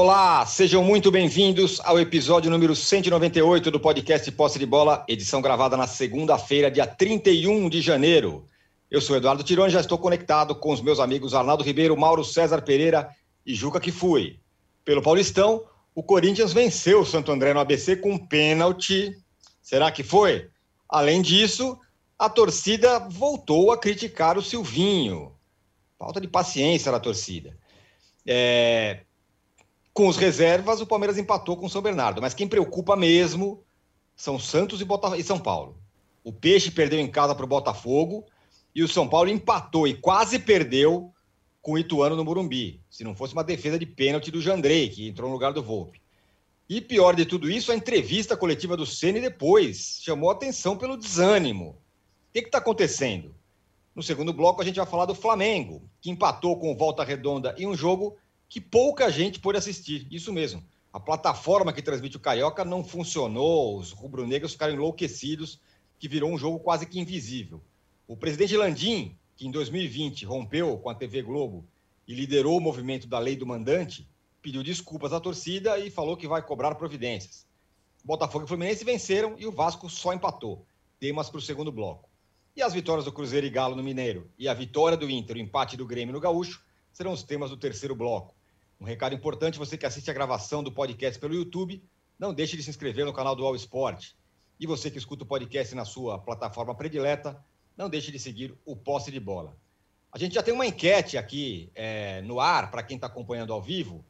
Olá, sejam muito bem-vindos ao episódio número 198 do podcast Posse de Bola, edição gravada na segunda-feira, dia 31 de janeiro. Eu sou Eduardo Tironi, já estou conectado com os meus amigos Arnaldo Ribeiro, Mauro César Pereira e Juca que fui. Pelo Paulistão, o Corinthians venceu o Santo André no ABC com um pênalti. Será que foi? Além disso, a torcida voltou a criticar o Silvinho. Falta de paciência da torcida. É... Com os reservas, o Palmeiras empatou com o São Bernardo, mas quem preocupa mesmo são Santos e, Bota... e São Paulo. O Peixe perdeu em casa para o Botafogo e o São Paulo empatou e quase perdeu com o Ituano no Morumbi, se não fosse uma defesa de pênalti do Jandrei, que entrou no lugar do Volpe. E pior de tudo isso, a entrevista coletiva do Ceni depois chamou atenção pelo desânimo. O que está acontecendo? No segundo bloco, a gente vai falar do Flamengo, que empatou com Volta Redonda em um jogo que pouca gente pôde assistir. Isso mesmo. A plataforma que transmite o Carioca não funcionou, os rubro-negros ficaram enlouquecidos, que virou um jogo quase que invisível. O presidente Landim, que em 2020 rompeu com a TV Globo e liderou o movimento da lei do mandante, pediu desculpas à torcida e falou que vai cobrar providências. Botafogo e Fluminense venceram e o Vasco só empatou. Temas para o segundo bloco. E as vitórias do Cruzeiro e Galo no Mineiro e a vitória do Inter, o empate do Grêmio no Gaúcho, serão os temas do terceiro bloco. Um recado importante: você que assiste a gravação do podcast pelo YouTube, não deixe de se inscrever no canal do All Sport. E você que escuta o podcast na sua plataforma predileta, não deixe de seguir o Posse de Bola. A gente já tem uma enquete aqui é, no ar, para quem está acompanhando ao vivo,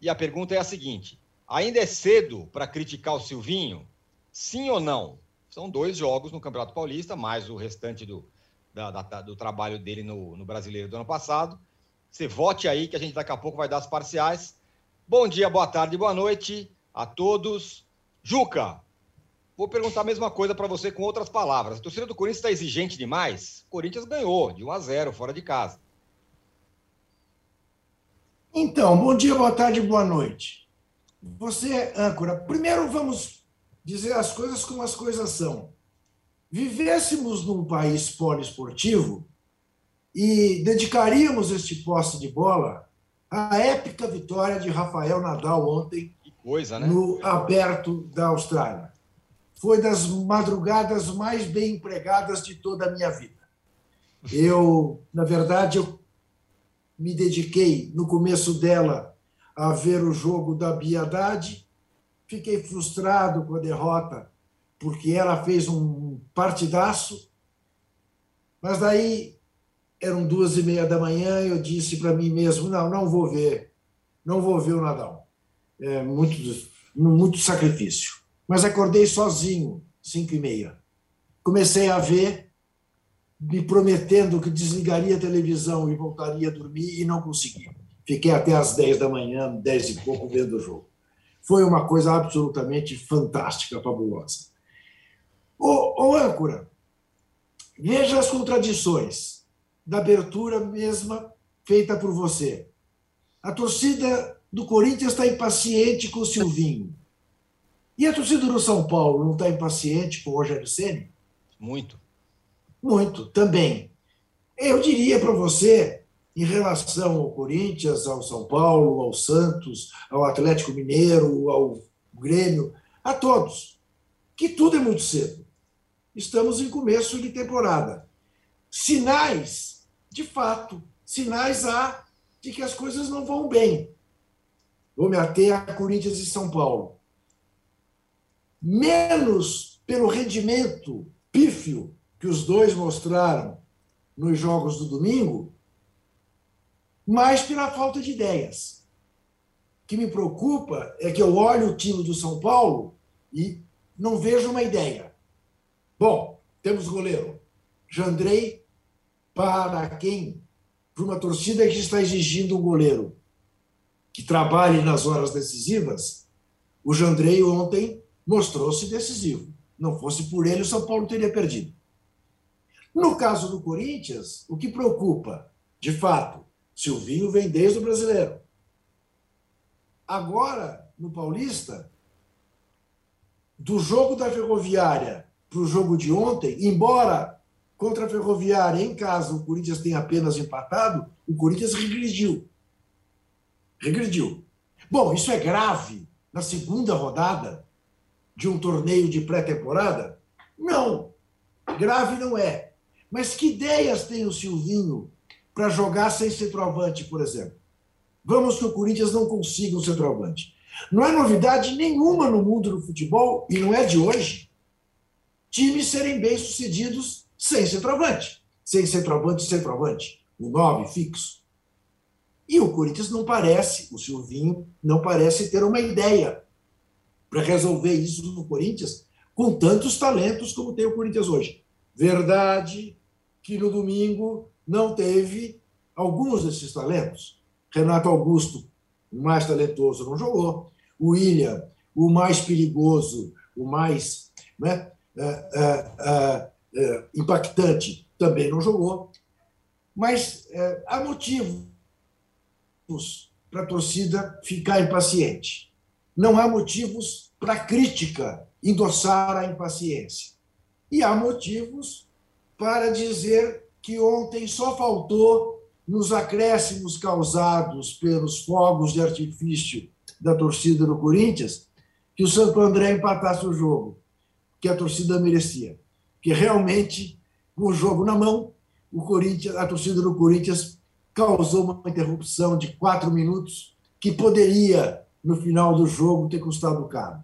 e a pergunta é a seguinte: ainda é cedo para criticar o Silvinho? Sim ou não? São dois jogos no Campeonato Paulista, mais o restante do, da, da, do trabalho dele no, no Brasileiro do ano passado. Você vote aí que a gente daqui a pouco vai dar as parciais. Bom dia, boa tarde, boa noite a todos. Juca, Vou perguntar a mesma coisa para você com outras palavras. A torcida do Corinthians está exigente demais? Corinthians ganhou de 1 a 0 fora de casa. Então, bom dia, boa tarde, boa noite. Você, âncora, primeiro vamos dizer as coisas como as coisas são. Vivêssemos num país poliesportivo e dedicaríamos este poste de bola à épica vitória de Rafael Nadal ontem coisa, né? no aberto da Austrália foi das madrugadas mais bem empregadas de toda a minha vida. Eu, na verdade, eu me dediquei no começo dela a ver o jogo da Biadade. Fiquei frustrado com a derrota, porque ela fez um partidaço. Mas daí eram duas e meia da manhã, eu disse para mim mesmo: não, não vou ver, não vou ver o Nadal. É muito, muito sacrifício mas acordei sozinho, cinco e meia. Comecei a ver, me prometendo que desligaria a televisão e voltaria a dormir, e não consegui. Fiquei até às dez da manhã, dez e pouco, vendo o jogo. Foi uma coisa absolutamente fantástica, fabulosa. Ô, ô âncora, veja as contradições da abertura mesma feita por você. A torcida do Corinthians está impaciente com o Silvinho. E a torcida do São Paulo não está impaciente com o Rogério Ceni? Muito. Muito, também. Eu diria para você, em relação ao Corinthians, ao São Paulo, ao Santos, ao Atlético Mineiro, ao Grêmio, a todos, que tudo é muito cedo. Estamos em começo de temporada. Sinais, de fato, sinais há de que as coisas não vão bem. Vou me ater a Corinthians e São Paulo menos pelo rendimento pífio que os dois mostraram nos jogos do domingo, mais pela falta de ideias. O que me preocupa é que eu olho o time do São Paulo e não vejo uma ideia. Bom, temos goleiro. Jandrei, para quem? Para uma torcida que está exigindo um goleiro que trabalhe nas horas decisivas, o Jandrei ontem mostrou-se decisivo. Não fosse por ele, o São Paulo teria perdido. No caso do Corinthians, o que preocupa, de fato, Silvinho vem desde o brasileiro. Agora, no Paulista, do jogo da Ferroviária para o jogo de ontem, embora contra a Ferroviária em casa o Corinthians tenha apenas empatado, o Corinthians regrediu. Regrediu. Bom, isso é grave na segunda rodada de um torneio de pré-temporada? Não, grave não é. Mas que ideias tem o Silvinho para jogar sem centroavante, por exemplo? Vamos que o Corinthians não consiga um centroavante. Não é novidade nenhuma no mundo do futebol, e não é de hoje, times serem bem-sucedidos sem centroavante. Sem centroavante, centroavante. O nove fixo. E o Corinthians não parece, o Silvinho não parece ter uma ideia para resolver isso no Corinthians com tantos talentos como tem o Corinthians hoje. Verdade que no domingo não teve alguns desses talentos. Renato Augusto, o mais talentoso, não jogou. O William, o mais perigoso, o mais né, uh, uh, uh, impactante, também não jogou. Mas há motivos para a torcida ficar impaciente. Não há motivos para crítica endossar a impaciência. E há motivos para dizer que ontem só faltou, nos acréscimos causados pelos fogos de artifício da torcida do Corinthians, que o Santo André empatasse o jogo, que a torcida merecia. Que realmente, com o jogo na mão, o Corinthians, a torcida do Corinthians causou uma interrupção de quatro minutos que poderia, no final do jogo, ter custado caro.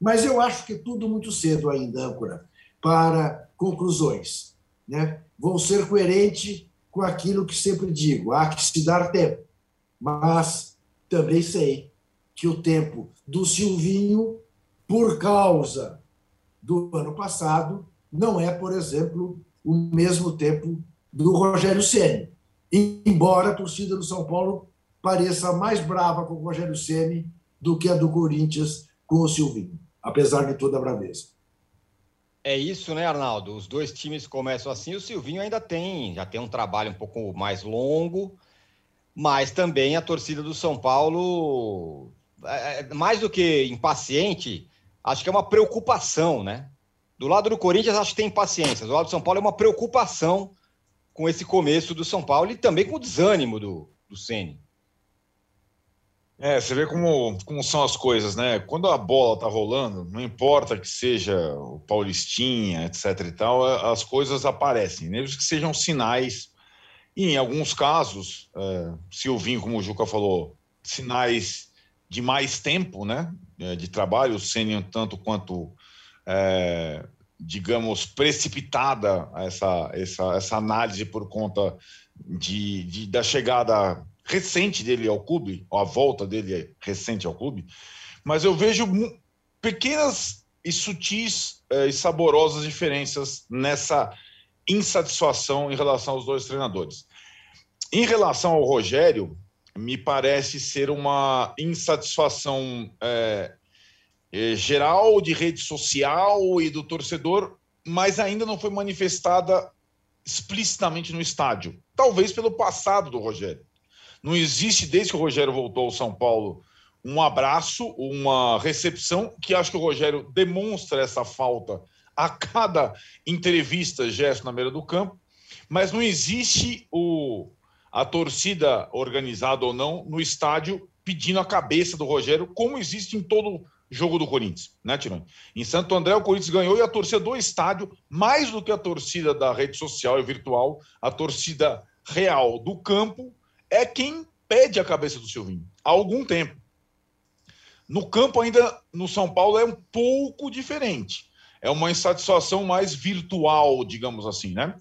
Mas eu acho que é tudo muito cedo ainda, âncora, para conclusões. Né? Vou ser coerente com aquilo que sempre digo: há que se dar tempo. Mas também sei que o tempo do Silvinho, por causa do ano passado, não é, por exemplo, o mesmo tempo do Rogério Ceni. Embora a torcida do São Paulo pareça mais brava com o Rogério Ceni do que a do Corinthians com o Silvinho apesar de toda a braveza. É isso, né, Arnaldo? Os dois times começam assim. O Silvinho ainda tem, já tem um trabalho um pouco mais longo, mas também a torcida do São Paulo, é, é, mais do que impaciente, acho que é uma preocupação, né? Do lado do Corinthians, acho que tem impaciência. Do lado do São Paulo, é uma preocupação com esse começo do São Paulo e também com o desânimo do, do Ceni. É, você vê como, como são as coisas, né? Quando a bola tá rolando, não importa que seja o Paulistinha, etc e tal, as coisas aparecem, mesmo que sejam sinais. E em alguns casos, é, Silvinho, como o Juca falou, sinais de mais tempo, né? É, de trabalho, sendo tanto quanto, é, digamos, precipitada essa, essa, essa análise por conta de, de da chegada recente dele ao clube, ou a volta dele recente ao clube, mas eu vejo pequenas e sutis eh, e saborosas diferenças nessa insatisfação em relação aos dois treinadores. Em relação ao Rogério, me parece ser uma insatisfação é, é, geral de rede social e do torcedor, mas ainda não foi manifestada explicitamente no estádio. Talvez pelo passado do Rogério. Não existe, desde que o Rogério voltou ao São Paulo, um abraço, uma recepção, que acho que o Rogério demonstra essa falta a cada entrevista, gesto na beira do campo, mas não existe o, a torcida organizada ou não no estádio pedindo a cabeça do Rogério, como existe em todo jogo do Corinthians, né, Tirone? Em Santo André, o Corinthians ganhou e a torcida do estádio, mais do que a torcida da rede social e virtual, a torcida real do campo é quem pede a cabeça do Silvinho há algum tempo. No campo, ainda no São Paulo, é um pouco diferente. É uma insatisfação mais virtual, digamos assim, né?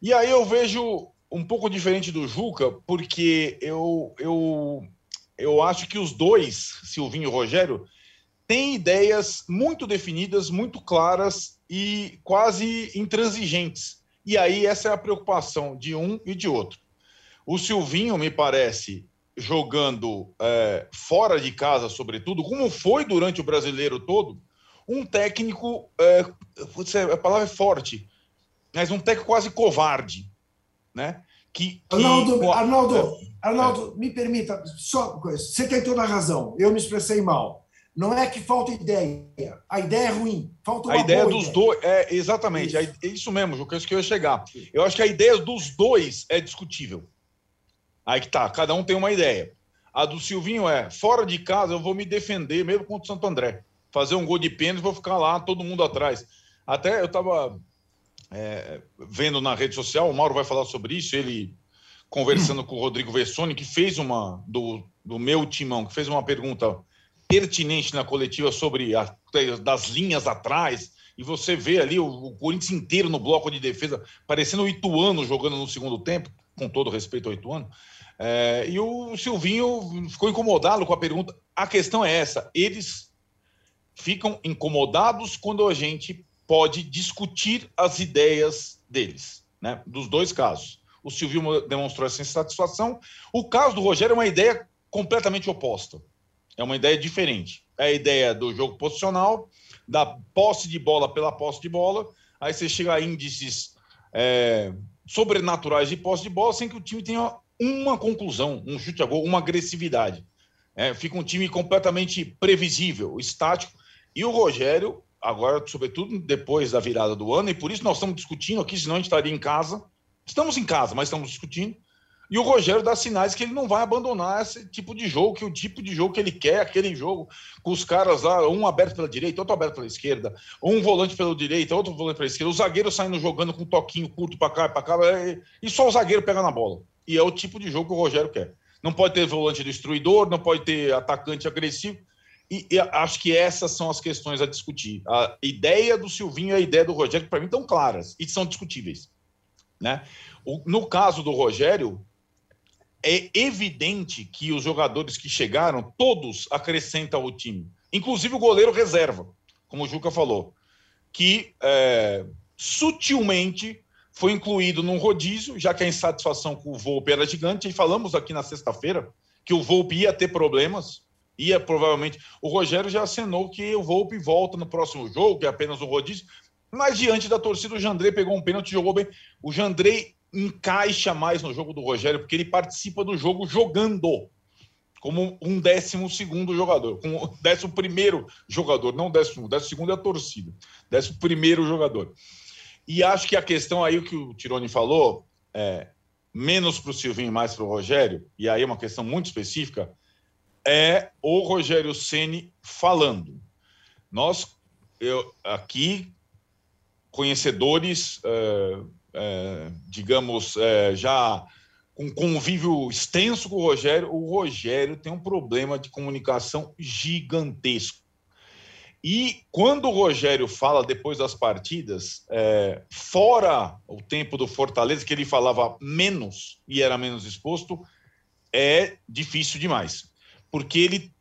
E aí eu vejo um pouco diferente do Juca, porque eu, eu, eu acho que os dois, Silvinho e Rogério, têm ideias muito definidas, muito claras e quase intransigentes. E aí essa é a preocupação de um e de outro. O Silvinho, me parece, jogando é, fora de casa, sobretudo, como foi durante o brasileiro todo, um técnico, é, a palavra é forte, mas um técnico quase covarde, né? Que, que... Arnaldo, Arnaldo. Arnaldo, é. me permita, só coisa. Você tem toda a razão. Eu me expressei mal. Não é que falta ideia. A ideia é ruim. Falta uma A ideia dos ideia. dois. É, exatamente. Isso. É isso mesmo, Juca, é isso que eu ia chegar. Eu acho que a ideia dos dois é discutível. Aí que tá, cada um tem uma ideia. A do Silvinho é: fora de casa eu vou me defender mesmo contra o Santo André. Fazer um gol de pênalti, vou ficar lá, todo mundo atrás. Até eu estava é, vendo na rede social, o Mauro vai falar sobre isso, ele conversando com o Rodrigo Vessoni, que fez uma, do, do meu timão, que fez uma pergunta pertinente na coletiva sobre a, das linhas atrás, e você vê ali o, o Corinthians inteiro no bloco de defesa, parecendo o Ituano jogando no segundo tempo, com todo respeito ao Ituano. É, e o Silvinho ficou incomodado com a pergunta. A questão é essa: eles ficam incomodados quando a gente pode discutir as ideias deles, né? Dos dois casos. O Silvinho demonstrou essa insatisfação. O caso do Rogério é uma ideia completamente oposta. É uma ideia diferente. É a ideia do jogo posicional, da posse de bola pela posse de bola. Aí você chega a índices é, sobrenaturais de posse de bola sem que o time tenha uma conclusão, um chute a gol, uma agressividade. É, fica um time completamente previsível, estático. E o Rogério, agora, sobretudo depois da virada do ano, e por isso nós estamos discutindo aqui, senão a gente estaria em casa. Estamos em casa, mas estamos discutindo. E o Rogério dá sinais que ele não vai abandonar esse tipo de jogo, que o tipo de jogo que ele quer, aquele jogo com os caras lá, um aberto pela direita, outro aberto pela esquerda, um volante pela direita, outro volante pela esquerda, o zagueiro saindo jogando com um toquinho curto para cá e para cá, e só o zagueiro pega na bola. E é o tipo de jogo que o Rogério quer. Não pode ter volante destruidor, não pode ter atacante agressivo. E, e acho que essas são as questões a discutir. A ideia do Silvinho e a ideia do Rogério, para mim, estão claras e são discutíveis. Né? O, no caso do Rogério, é evidente que os jogadores que chegaram, todos acrescentam ao time, inclusive o goleiro reserva, como o Juca falou, que é, sutilmente foi incluído num rodízio, já que a insatisfação com o Volpe era gigante, e falamos aqui na sexta-feira que o Volpe ia ter problemas, ia provavelmente. O Rogério já acenou que o Volpe volta no próximo jogo, que é apenas o rodízio, mas diante da torcida, o Jandrei pegou um pênalti, jogou bem. O Jandrei encaixa mais no jogo do Rogério, porque ele participa do jogo jogando, como um décimo segundo jogador, como décimo primeiro jogador, não décimo, décimo segundo é a torcida, décimo primeiro jogador. E acho que a questão aí, o que o Tironi falou, é, menos para o Silvinho e mais para o Rogério, e aí é uma questão muito específica, é o Rogério Ceni falando. Nós, eu, aqui, conhecedores, é, é, digamos, é, já com convívio extenso com o Rogério, o Rogério tem um problema de comunicação gigantesco. E quando o Rogério fala depois das partidas, é, fora o tempo do Fortaleza, que ele falava menos e era menos exposto, é difícil demais. Porque ele,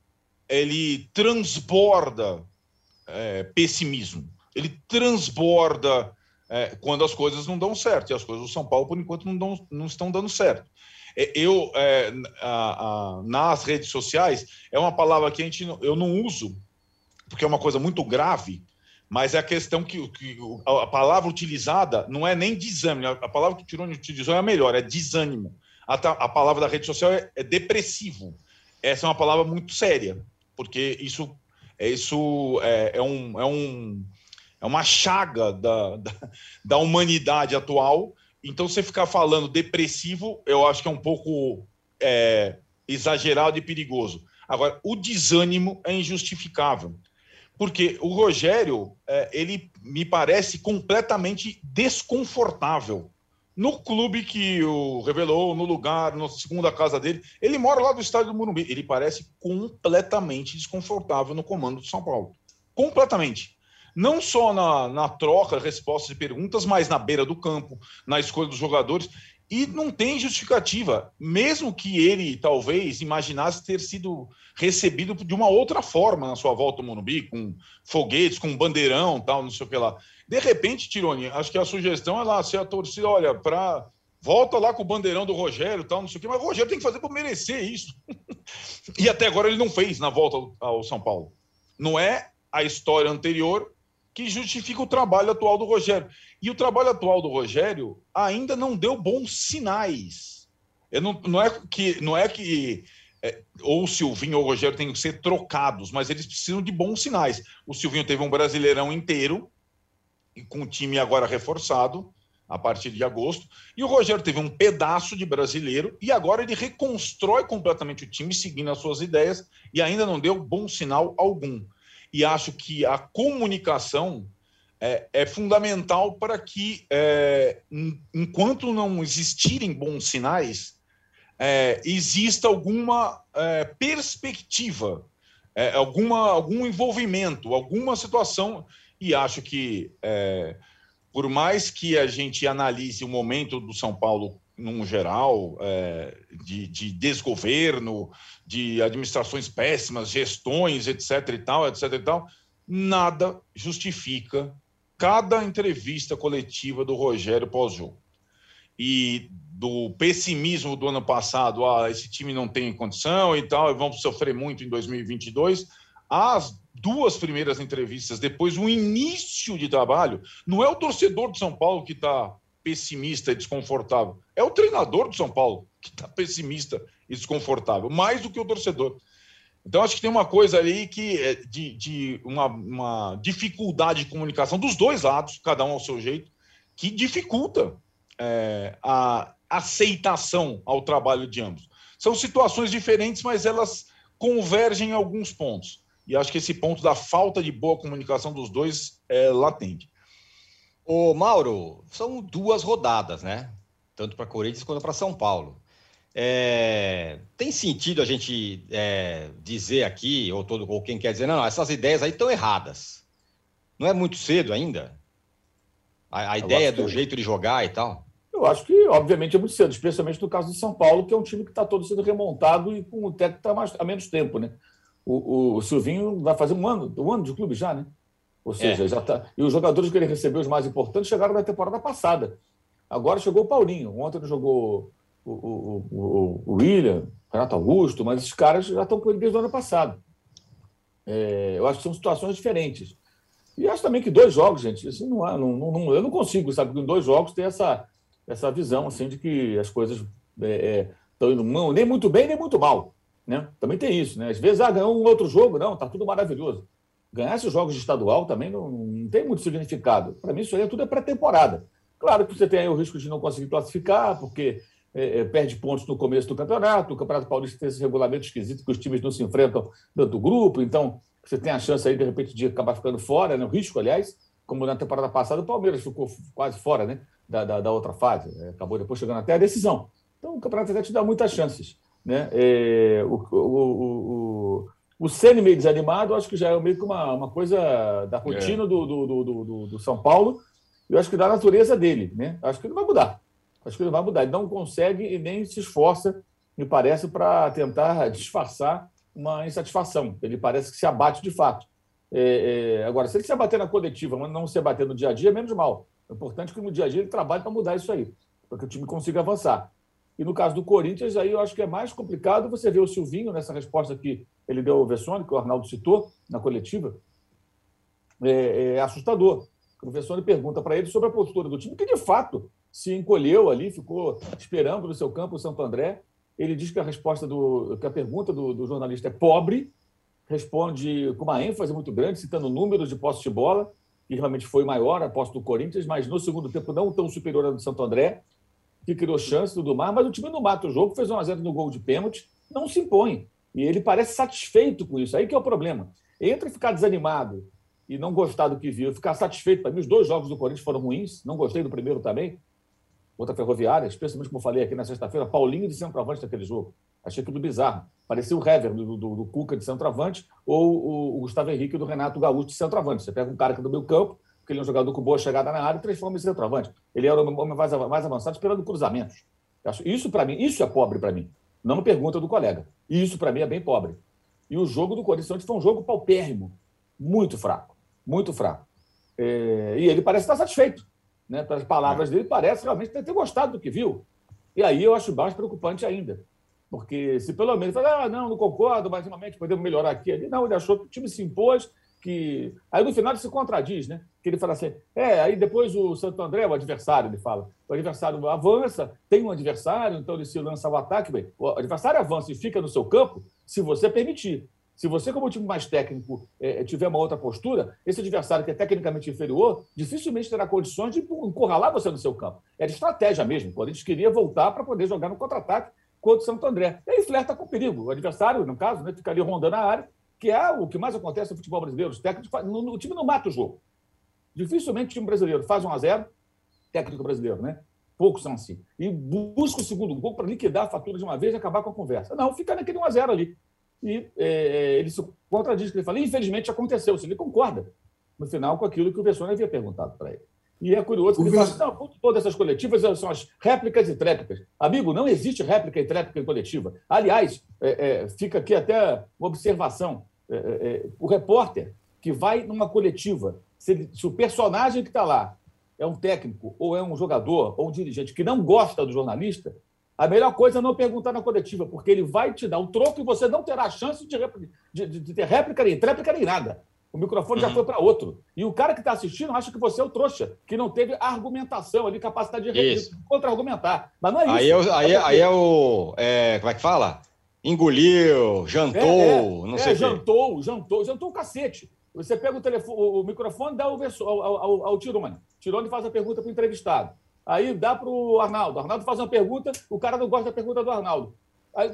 ele transborda é, pessimismo, ele transborda é, quando as coisas não dão certo. E as coisas do São Paulo, por enquanto, não, dão, não estão dando certo. É, eu, é, a, a, nas redes sociais, é uma palavra que a gente, eu não uso, porque é uma coisa muito grave, mas é a questão que, que a palavra utilizada não é nem desânimo, a palavra que o Tironi utilizou é a melhor, é desânimo. A, a palavra da rede social é, é, depressivo. Essa é uma palavra muito séria, porque isso, é, isso é, é um, é um é uma chaga da, da, da humanidade atual. Então, você ficar falando depressivo, eu acho que é um pouco é, exagerado e perigoso. Agora, o desânimo é injustificável, porque o Rogério, é, ele me parece completamente desconfortável no clube que o revelou, no lugar, na segunda casa dele. Ele mora lá do estádio do Morumbi. Ele parece completamente desconfortável no comando do São Paulo. Completamente não só na, na troca, respostas e perguntas, mas na beira do campo, na escolha dos jogadores. E não tem justificativa, mesmo que ele talvez imaginasse ter sido recebido de uma outra forma na sua volta ao Morumbi, com foguetes, com bandeirão, tal, não sei o que lá. De repente, Tironi, acho que a sugestão é lá, se a torcida, olha, para volta lá com o bandeirão do Rogério, tal, não sei o que, mas o Rogério tem que fazer para merecer isso. e até agora ele não fez na volta ao São Paulo. Não é a história anterior que justifica o trabalho atual do Rogério. E o trabalho atual do Rogério ainda não deu bons sinais. Eu não, não é que não é que é, ou o Silvinho ou o Rogério têm que ser trocados, mas eles precisam de bons sinais. O Silvinho teve um brasileirão inteiro, com o time agora reforçado, a partir de agosto. E o Rogério teve um pedaço de brasileiro e agora ele reconstrói completamente o time, seguindo as suas ideias, e ainda não deu bom sinal algum. E acho que a comunicação é, é fundamental para que, é, enquanto não existirem bons sinais, é, exista alguma é, perspectiva, é, alguma, algum envolvimento, alguma situação. E acho que é, por mais que a gente analise o momento do São Paulo num geral, é, de, de, desgoverno, de administrações péssimas, gestões, etc. e tal, etc. e tal, nada justifica cada entrevista coletiva do Rogério pós-jogo. E do pessimismo do ano passado, ah, esse time não tem condição e tal, e vamos sofrer muito em 2022, as duas primeiras entrevistas, depois o início de trabalho, não é o torcedor de São Paulo que está pessimista e desconfortável, é o treinador de São Paulo que está pessimista e desconfortável, mais do que o torcedor. Então, acho que tem uma coisa ali que é de, de uma, uma, dificuldade de comunicação dos dois lados, cada um ao seu jeito, que dificulta é, a aceitação ao trabalho de ambos. São situações diferentes, mas elas convergem em alguns pontos. E acho que esse ponto da falta de boa comunicação dos dois é latente. Ô, Mauro, são duas rodadas, né? Tanto para Corinthians quanto para São Paulo. É... tem sentido a gente é, dizer aqui, ou, todo, ou quem quer dizer, não, não essas ideias aí estão erradas. Não é muito cedo ainda? A, a ideia do que... jeito de jogar e tal? Eu acho que, obviamente, é muito cedo, especialmente no caso de São Paulo, que é um time que está todo sendo remontado e com o técnico está há menos tempo, né? O, o, Silvinho vai fazer um ano, um ano de clube já, né? Ou seja, é. já tá. E os jogadores que ele recebeu, os mais importantes, chegaram na temporada passada. Agora chegou o Paulinho. Ontem ele jogou o, o, o, o William, Renato Augusto, mas esses caras já estão com ele desde o ano passado. É, eu acho que são situações diferentes. E acho também que dois jogos, gente, assim, não, há, não, não, eu não consigo, sabe, em dois jogos ter essa, essa visão assim, de que as coisas estão é, é, indo não, nem muito bem, nem muito mal. Né? Também tem isso. Né? Às vezes, ah, ganhou um outro jogo, não, está tudo maravilhoso. Ganhar esses jogos de estadual também não, não tem muito significado. Para mim, isso aí é tudo é pré-temporada. Claro que você tem o risco de não conseguir classificar, porque é, é, perde pontos no começo do campeonato. O Campeonato Paulista tem esse regulamento esquisito que os times não se enfrentam dentro do grupo, então você tem a chance aí, de repente, de acabar ficando fora, né? o risco, aliás, como na temporada passada o Palmeiras ficou quase fora né? da, da, da outra fase, é, acabou depois chegando até a decisão. Então o Campeonato até te dá muitas chances. Né? É, o, o, o, o Ceni meio desanimado, acho que já é meio que uma, uma coisa da rotina é. do, do, do, do, do São Paulo, eu acho que da natureza dele. Né? Acho que ele vai mudar. Acho que ele vai mudar. Ele não consegue e nem se esforça, me parece, para tentar disfarçar uma insatisfação. Ele parece que se abate de fato. É, é, agora, se ele se abater na coletiva, mas não se abater no dia a dia, é menos mal. É importante que no dia a dia ele trabalhe para mudar isso aí, para que o time consiga avançar. E no caso do Corinthians, aí eu acho que é mais complicado você ver o Silvinho nessa resposta que ele deu ao Vessone, que o Arnaldo citou na coletiva. É, é assustador. O Vessone pergunta para ele sobre a postura do time, que de fato se encolheu ali, ficou esperando no seu campo o Santo André. Ele diz que a resposta do, que a pergunta do, do jornalista é pobre, responde com uma ênfase muito grande, citando números de posse de bola, que realmente foi maior a posse do Corinthians, mas no segundo tempo não tão superior ao do Santo André, que criou chance tudo mais, mas o time não mata o jogo, fez um a 0 no gol de pênalti, não se impõe. E ele parece satisfeito com isso. Aí que é o problema. Entre ficar desanimado e não gostar do que viu, ficar satisfeito. Para mim, os dois jogos do Corinthians foram ruins, não gostei do primeiro também outra ferroviária, especialmente como falei aqui na sexta-feira, Paulinho de centroavante daquele jogo. Achei tudo bizarro. Parecia o Hever do, do, do Cuca de centroavante ou o, o, Gustavo Henrique do Renato Gaúcho de centroavante. Você pega um cara que é do meu campo, que ele é um jogador com boa chegada na área e transforma em centroavante. Ele era o homem mais, mais avançado esperando cruzamentos. Isso, para mim, isso é pobre para mim. Não me pergunta do colega. Isso, para mim, é bem pobre. E o jogo do Corinthians foi um jogo paupérrimo. Muito fraco. Muito fraco. É, e ele parece estar satisfeito né, pelas palavras dele, parece realmente ter, ter gostado do que viu. E aí eu acho mais preocupante ainda. Porque se pelo menos fala, ah, não, não concordo, mas realmente podemos melhorar aqui ali. Não, ele achou que o time se impôs, que. Aí no final ele se contradiz, né? Que ele fala assim: é, aí depois o Santo André, o adversário, ele fala, o adversário avança, tem um adversário, então ele se lança ao ataque. Bem, o adversário avança e fica no seu campo se você permitir. Se você, como time mais técnico, é, tiver uma outra postura, esse adversário que é tecnicamente inferior, dificilmente terá condições de encurralar você no seu campo. É de estratégia mesmo. O Corinthians queria voltar para poder jogar no contra-ataque contra o Santo André. E aí flerta com o perigo. O adversário, no caso, né, rondando a área, que é o que mais acontece no futebol brasileiro. Os técnicos, o time não mata o jogo. Dificilmente o time brasileiro faz 1 a 0 técnico brasileiro, né? Poucos são assim. E busca o segundo gol para liquidar a fatura de uma vez e acabar com a conversa. Não, fica naquele 1 a 0 ali. E é, ele se contradiz, que ele fala, infelizmente aconteceu. Ele concorda, no final, com aquilo que o Bessone havia perguntado para ele. E é curioso que ele fala assim, não, todas essas coletivas são as réplicas e tréplicas. Amigo, não existe réplica e tréplica em coletiva. Aliás, é, é, fica aqui até uma observação. É, é, é, o repórter que vai numa coletiva, se, ele, se o personagem que está lá é um técnico ou é um jogador ou um dirigente que não gosta do jornalista, a melhor coisa é não perguntar na coletiva, porque ele vai te dar um troco e você não terá chance de, de, de ter réplica nem tréplica nem nada. O microfone uhum. já foi para outro. E o cara que está assistindo acha que você é o trouxa, que não teve argumentação ali, capacidade de contra-argumentar. Mas não é isso. Aí é, aí, é, aí é o. É, como é que fala? Engoliu, jantou, é, é, não sei é, jantou, jantou, jantou o cacete. Você pega o, telefone, o microfone dá ao, ao, ao, ao Tirone. Tirone faz a pergunta para o entrevistado. Aí dá para o Arnaldo. Arnaldo faz uma pergunta, o cara não gosta da pergunta do Arnaldo. Aí,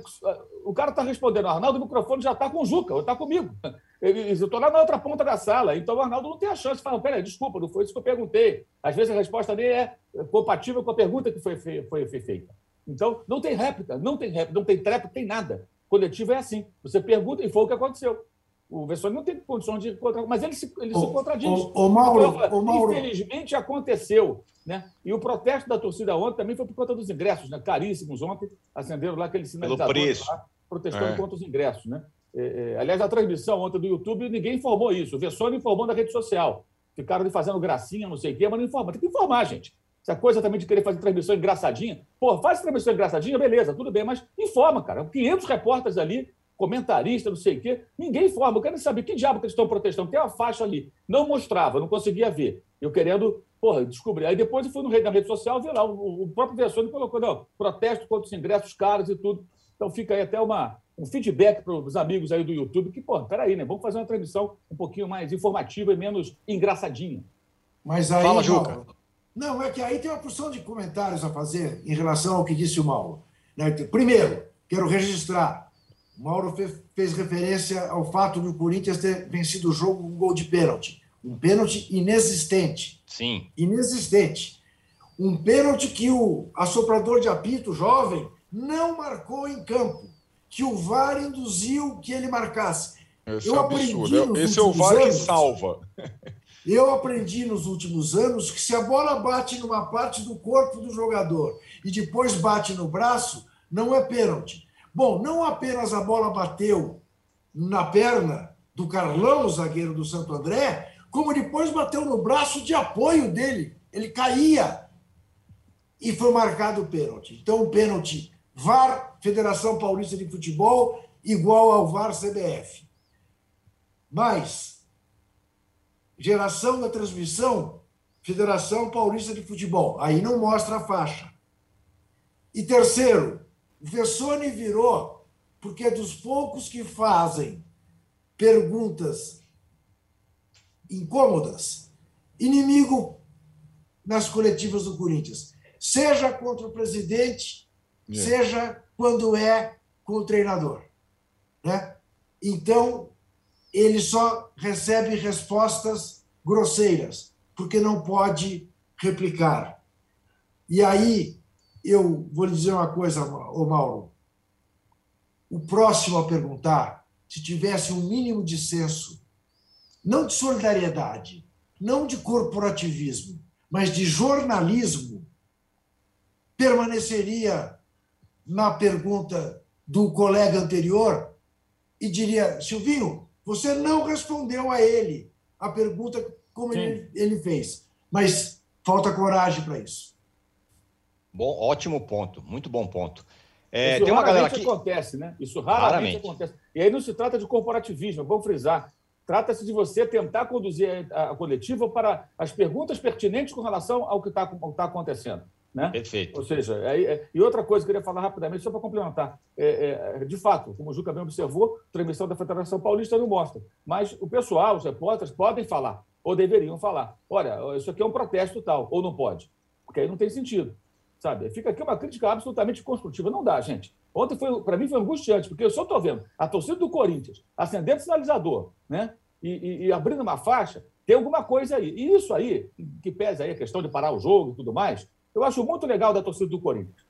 o cara está respondendo, Arnaldo, o microfone já está com o Juca, está comigo. Eu estou lá na outra ponta da sala, então o Arnaldo não tem a chance de falar, peraí, desculpa, não foi isso que eu perguntei. Às vezes a resposta nem é compatível com a pergunta que foi, foi, foi feita. Então, não tem réplica, não tem réplica, não tem tréplica, tem nada. Coletivo é assim. Você pergunta e foi o que aconteceu. O Vessone não tem condições de mas ele se, ele o, se contradiz. O, o, Mauro, o Mauro. Infelizmente aconteceu. Né? E o protesto da torcida ontem também foi por conta dos ingressos, né? caríssimos ontem. Acenderam lá aquele sinalizador lá, protestando é. contra os ingressos. Né? É, é, aliás, a transmissão ontem do YouTube, ninguém informou isso. O Vessone informou na rede social. Ficaram ali fazendo gracinha, não sei o quê, mas não informa. Tem que informar, gente. Essa coisa também de querer fazer transmissão engraçadinha. Pô, faz transmissão engraçadinha, beleza, tudo bem, mas informa, cara. 500 repórteres ali comentarista, não sei o quê. Ninguém informa. Eu quero saber que diabo que eles estão protestando. Tem uma faixa ali. Não mostrava, não conseguia ver. Eu querendo, porra, descobrir. Aí depois eu fui no, na rede social, vi lá, o, o próprio Vessone colocou, não, protesto contra os ingressos caros e tudo. Então fica aí até uma, um feedback para os amigos aí do YouTube, que, pô, peraí, né? Vamos fazer uma transmissão um pouquinho mais informativa e menos engraçadinha. Mas aí. Fala, Juca. Não, é que aí tem uma porção de comentários a fazer em relação ao que disse o Mauro. Né? Primeiro, quero registrar o Mauro fez referência ao fato do Corinthians ter vencido o jogo com um gol de pênalti. Um pênalti inexistente. Sim. Inexistente. Um pênalti que o assoprador de apito jovem não marcou em campo, que o VAR induziu que ele marcasse. Esse eu é absurdo. Esse é o VAR anos, que salva. Eu aprendi nos últimos anos que se a bola bate numa parte do corpo do jogador e depois bate no braço, não é pênalti. Bom, não apenas a bola bateu na perna do Carlão, o zagueiro do Santo André, como depois bateu no braço de apoio dele. Ele caía e foi marcado o pênalti. Então, o pênalti VAR, Federação Paulista de Futebol, igual ao VAR CBF. Mas, geração da transmissão, Federação Paulista de Futebol. Aí não mostra a faixa. E terceiro, Vessone virou porque é dos poucos que fazem perguntas incômodas, inimigo nas coletivas do Corinthians, seja contra o presidente, é. seja quando é com o treinador. Né? Então, ele só recebe respostas grosseiras, porque não pode replicar. E aí eu vou lhe dizer uma coisa, ô Mauro. O próximo a perguntar, se tivesse um mínimo de senso, não de solidariedade, não de corporativismo, mas de jornalismo, permaneceria na pergunta do colega anterior e diria: Silvinho, você não respondeu a ele a pergunta como ele, ele fez, mas falta coragem para isso. Bom, ótimo ponto, muito bom ponto. É, Isso tem uma galera aqui... acontece, né? Isso raramente, raramente, acontece. E aí não se trata de corporativismo, vamos frisar. Trata-se de você tentar conduzir a, a, coletiva para as perguntas pertinentes com relação ao que está tá acontecendo. Né? Perfeito. Ou seja, é, é, e outra coisa que eu queria falar rapidamente, só para complementar. É, é, de fato, como o Juca bem observou, a transmissão da Federação Paulista não mostra. Mas o pessoal, os repórteres, podem falar, ou deveriam falar. Olha, isso aqui é um protesto tal, ou não pode. Porque aí não tem sentido. Sabe? Fica aqui uma crítica absolutamente construtiva. Não dá, gente. Ontem, foi para mim, foi angustiante, porque eu só estou vendo a torcida do Corinthians acendendo sinalizador, né? E, e, e, abrindo uma faixa, tem alguma coisa aí. E isso aí, que pesa aí a questão de parar o jogo e tudo mais, eu acho muito legal da torcida do Corinthians.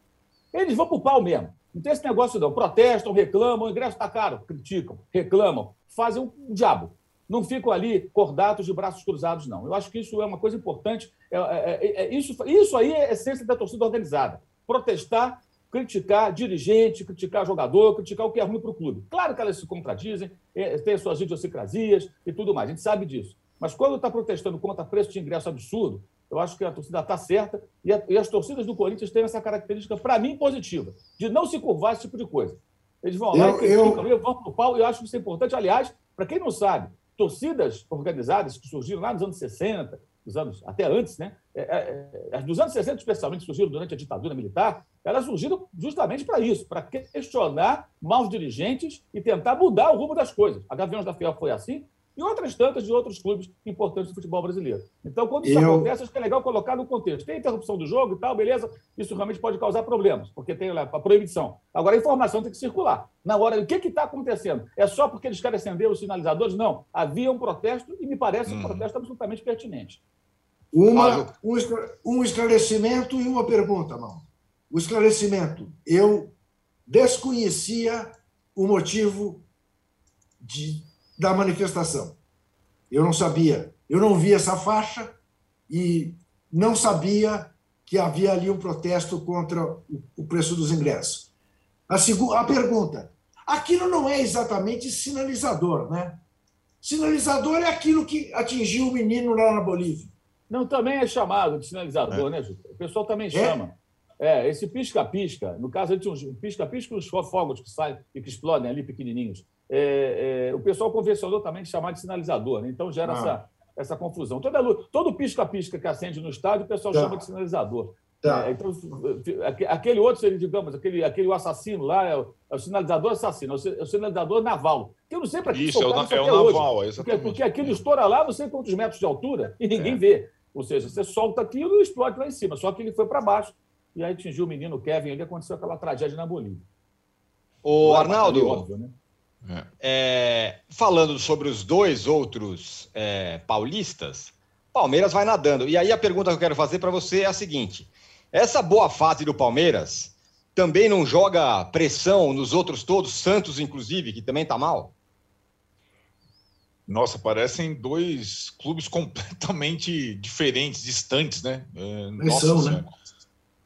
Eles vão para o pau mesmo. Não tem esse negócio, não. Protestam, reclamam, o ingresso está caro, criticam, reclamam, fazem um diabo. Não ficam ali cordados de braços cruzados, não. Eu acho que isso é uma coisa importante. É, é, é, é isso, isso aí é a essência da torcida organizada. Protestar, criticar dirigente, criticar jogador, criticar o que é ruim para o clube. Claro que elas se contradizem, é, têm suas idiosincrasias e tudo mais, a gente sabe disso. Mas quando está protestando contra preço de ingresso absurdo, eu acho que a torcida está certa e, a, e, as torcidas do Corinthians têm essa característica, para mim, positiva, de não se curvar esse tipo de coisa. Eles vão lá eu, e criticam, eu... vão para o pau, e eu acho isso importante. Aliás, para quem não sabe, torcidas organizadas que surgiram lá nos anos 60, dos anos, até antes, né? É, é, é, dos anos 60, especialmente, surgiram durante a ditadura militar, elas surgiram justamente para isso, para questionar maus dirigentes e tentar mudar o rumo das coisas. A Gaviões da Fiel foi assim, e outras tantas de outros clubes importantes do futebol brasileiro. Então, quando isso eu... acontece, acho que é legal colocar no contexto. Tem interrupção do jogo e tal, beleza, isso realmente pode causar problemas, porque tem a proibição. Agora, a informação tem que circular. Na hora, o que está acontecendo? É só porque eles querem acender os sinalizadores? Não. Havia um protesto e me parece um uhum. protesto absolutamente pertinente. Uma, um esclarecimento e uma pergunta, não. O esclarecimento. Eu desconhecia o motivo de, da manifestação. Eu não sabia. Eu não vi essa faixa e não sabia que havia ali um protesto contra o preço dos ingressos. A, segunda, a pergunta: aquilo não é exatamente sinalizador, né? Sinalizador é aquilo que atingiu o menino lá na Bolívia. Não, também é chamado de sinalizador, é. né, Júlio? O pessoal também é? chama. É, esse pisca-pisca, no caso, ele tinha uns pisca-pisca uns fogos que saem e que explodem ali pequenininhos é, é, o pessoal convencionou também de chamar de sinalizador, né? então gera ah. essa, essa confusão. Toda, todo pisca-pisca que acende no estádio, o pessoal tá. chama de sinalizador. Tá. É, então, aquele outro seria, digamos, aquele, aquele assassino lá, é o, é o sinalizador assassino, é o sinalizador naval. Que eu não sei para que isso, é o, isso é o naval, hoje, porque, porque aquilo estoura lá, não sei quantos metros de altura, e ninguém é. vê. Ou seja, você solta aquilo e explode lá em cima. Só que ele foi para baixo e aí atingiu o menino Kevin ali, aconteceu aquela tragédia na Bolívia. O Arnaldo, óbvio, né? É. É, falando sobre os dois outros é, paulistas, Palmeiras vai nadando. E aí a pergunta que eu quero fazer para você é a seguinte: essa boa fase do Palmeiras também não joga pressão nos outros todos, Santos inclusive, que também está mal? Nossa, parecem dois clubes completamente diferentes, distantes, né? É, nossa, né?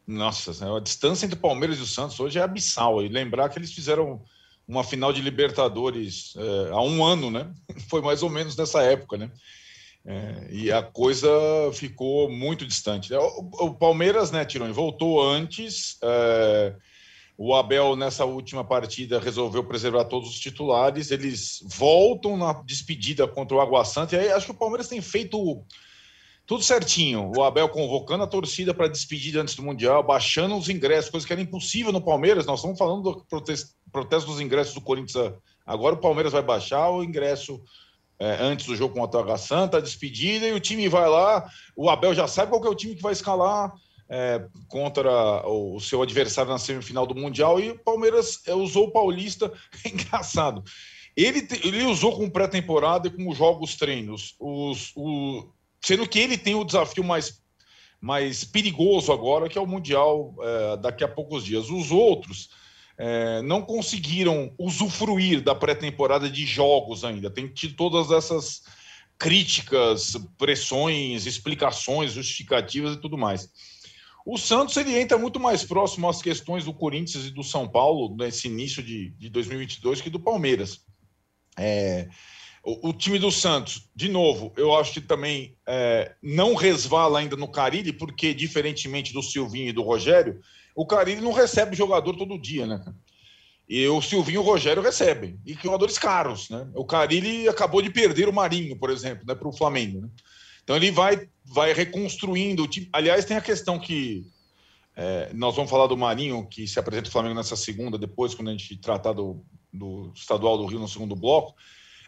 Nossa, a distância entre o Palmeiras e o Santos hoje é abissal. E lembrar que eles fizeram uma final de Libertadores é, há um ano, né? Foi mais ou menos nessa época, né? É, e a coisa ficou muito distante. O, o Palmeiras, né, Tironi, voltou antes. É, o Abel, nessa última partida, resolveu preservar todos os titulares. Eles voltam na despedida contra o Água Santa. E aí acho que o Palmeiras tem feito tudo certinho. O Abel convocando a torcida para despedida antes do Mundial, baixando os ingressos, coisa que era impossível no Palmeiras. Nós estamos falando do protesto, dos ingressos do Corinthians. Agora o Palmeiras vai baixar o ingresso é, antes do jogo contra o H Santa, a despedida, e o time vai lá. O Abel já sabe qual é o time que vai escalar é, contra o, o, seu adversário na semifinal do Mundial. E o Palmeiras é, usou o Paulista. engraçado. Ele, ele usou com pré-temporada e com jogos treinos. Os, o, sendo que ele tem o desafio mais, mais perigoso agora, que é o Mundial é, daqui a poucos dias. Os outros é, não conseguiram usufruir da pré-temporada de jogos ainda. Tem tido todas essas críticas, pressões, explicações, justificativas e tudo mais. O Santos ele entra muito mais próximo às questões do Corinthians e do São Paulo nesse início de, de 2022 que do Palmeiras. É, o, o, time do Santos, de novo, eu acho que também é, não resvala ainda no Carilli, porque, diferentemente do Silvinho e do Rogério, o Carilli não recebe jogador todo dia, né? E o Silvinho e o Rogério recebem, e jogadores caros, né? O Carilli acabou de perder o Marinho, por exemplo, né, para o Flamengo, né? Então ele vai, vai reconstruindo o time. Aliás, tem a questão que É, nós vamos falar do Marinho, que se apresenta o Flamengo nessa segunda, depois, quando a gente tratar do, do estadual do Rio no segundo bloco.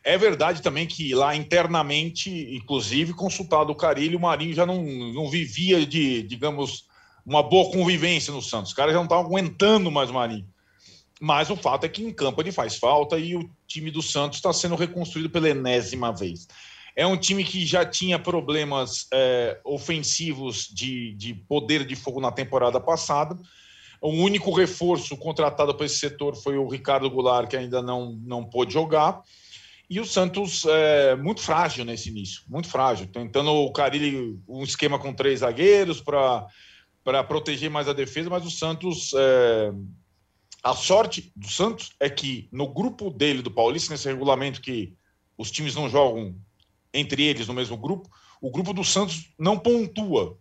É verdade também que lá internamente, inclusive, consultado o Carilho, o Marinho já não, não vivia de, digamos, uma boa convivência no Santos. Os caras já não estavam aguentando mais o Marinho. Mas o fato é que em campo ele faz falta e o time do Santos está sendo reconstruído pela enésima vez. É um time que já tinha problemas é, ofensivos de, de poder de fogo na temporada passada. O único reforço contratado para esse setor foi o Ricardo Goulart, que ainda não, não pôde jogar. E o Santos é muito frágil nesse início, muito frágil. Tentando o Carilli um esquema com três zagueiros para proteger mais a defesa, mas o Santos é, a sorte do Santos é que no grupo dele, do Paulista, nesse regulamento que os times não jogam entre eles no mesmo grupo, o grupo do Santos não pontua.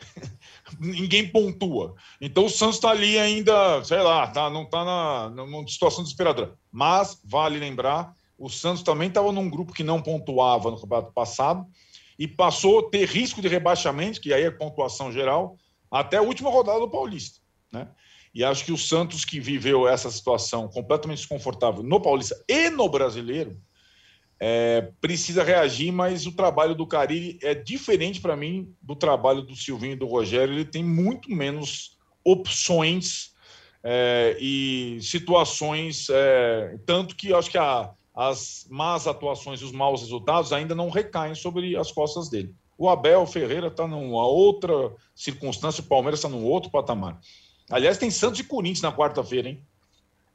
Ninguém pontua. Então o Santos está ali ainda, sei lá, tá, não está na, situação desesperadora. Mas vale lembrar, o Santos também estava num grupo que não pontuava no campeonato passado e passou a ter risco de rebaixamento, que aí é pontuação geral, até a última rodada do Paulista. Né? E acho que o Santos, que viveu essa situação completamente desconfortável no Paulista e no Brasileiro, é, precisa reagir, mas o trabalho do Carilli é diferente para mim do trabalho do Silvinho e do Rogério. Ele tem muito menos opções é, e situações, é, tanto que acho que a, as más atuações e os maus resultados ainda não recaem sobre as costas dele. O Abel Ferreira está numa outra circunstância, o Palmeiras está num outro patamar. Aliás, tem Santos e Corinthians na quarta-feira, hein?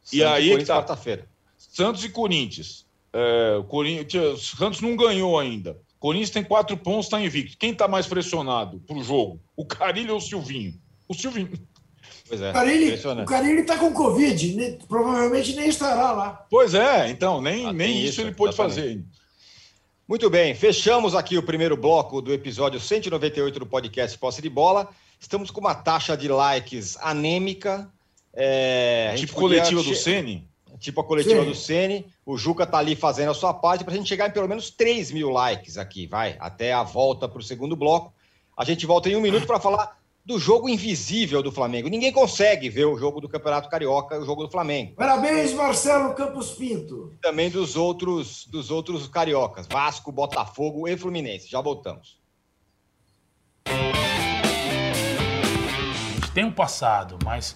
Santos e aí e tá. quarta-feira. Santos e Corinthians. É, Corinthians. Santos não ganhou ainda. Corinthians tem quatro pontos, está invicto. Quem está mais pressionado para o jogo? O Carilho ou o Silvinho? O Silvinho. Pois é. O Carilho está com Covid, né? provavelmente nem estará lá. Pois é, então, nem, ah, nem isso, isso, ele pôde fazer. Muito bem, fechamos aqui o primeiro bloco do episódio 198 do podcast Posse de Bola. Estamos com uma taxa de likes anêmica. É, tipo coletiva do Sene? Tipo a coletiva Sim. do Sene. O Juca tá ali fazendo a sua parte para a gente chegar em pelo menos 3 mil likes aqui, vai, até a volta para o segundo bloco. A gente volta em um minuto para falar do jogo invisível do Flamengo. Ninguém consegue ver o jogo do Campeonato Carioca, o jogo do Flamengo. Parabéns, Marcelo Campos Pinto. E também dos outros, dos outros cariocas, Vasco, Botafogo e Fluminense. Já voltamos. tem um passado, mas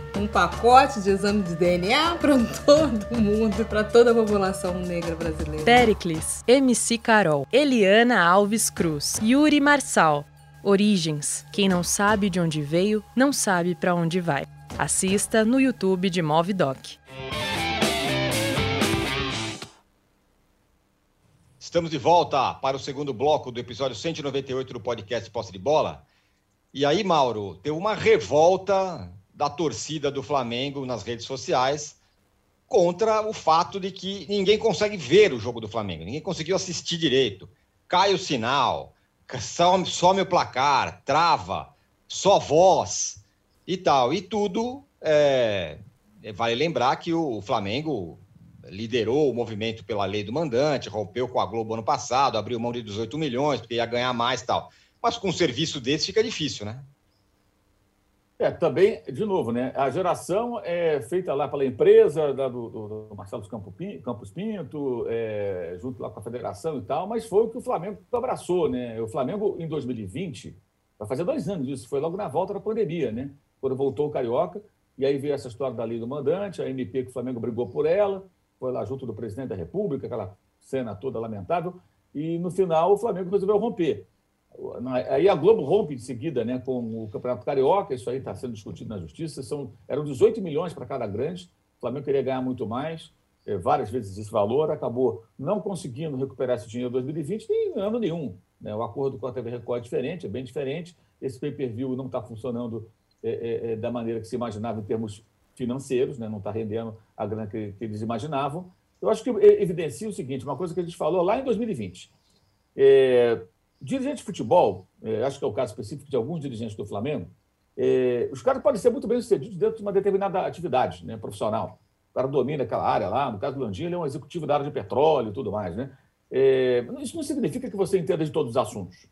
um pacote de exame de DNA para todo mundo, para toda a população negra brasileira. Pericles, MC Carol, Eliana Alves Cruz, Yuri Marçal. Origens. Quem não sabe de onde veio, não sabe para onde vai. Assista no YouTube de Movidoc. Estamos de volta para o segundo bloco do episódio 198 do podcast Posse de Bola. E aí, Mauro, teve uma revolta da torcida do Flamengo nas redes sociais contra o fato de que ninguém consegue ver o jogo do Flamengo, ninguém conseguiu assistir direito. Cai o sinal, some, o placar, trava, só voz e tal. E tudo, é, vale lembrar que o Flamengo liderou o movimento pela lei do mandante, rompeu com a Globo ano passado, abriu mão de 18 milhões, porque ia ganhar mais e tal. Mas com um serviço desse fica difícil, né? É, também, de novo, né? A geração é feita lá pela empresa da, do, do, Marcelo Campos Pinto, é, junto lá com a federação e tal, mas foi o que o Flamengo abraçou, né? O Flamengo, em 2020, vai fazer dois anos disso, foi logo na volta da pandemia, né? Quando voltou o Carioca, e aí veio essa história da lei do mandante, a MP que o Flamengo brigou por ela, foi lá junto do presidente da República, aquela cena toda lamentável, e no final o Flamengo resolveu romper. Aí a Globo rompe em seguida né, com o Campeonato Carioca, isso aí está sendo discutido na Justiça. São, eram 18 milhões para cada grande, Flamengo queria ganhar muito mais, é, várias vezes esse valor, acabou não conseguindo recuperar esse dinheiro em 2020 em ano nenhum. Né? O acordo com a TV Record é diferente, é bem diferente. Esse pay-per-view não está funcionando é, é, da maneira que se imaginava em termos financeiros, né? não está rendendo a grana que, que, eles imaginavam. Eu acho que evidencia o seguinte, uma coisa que a gente falou lá em 2020. É, dirigente de futebol, é, acho que é o caso específico de alguns dirigentes do Flamengo, é, os caras podem ser muito bem sucedidos dentro de uma determinada atividade né, profissional. O cara domina aquela área lá, no caso do Landim, ele é um executivo da área de petróleo e tudo mais. Né? É, isso não significa que você entenda de todos os assuntos.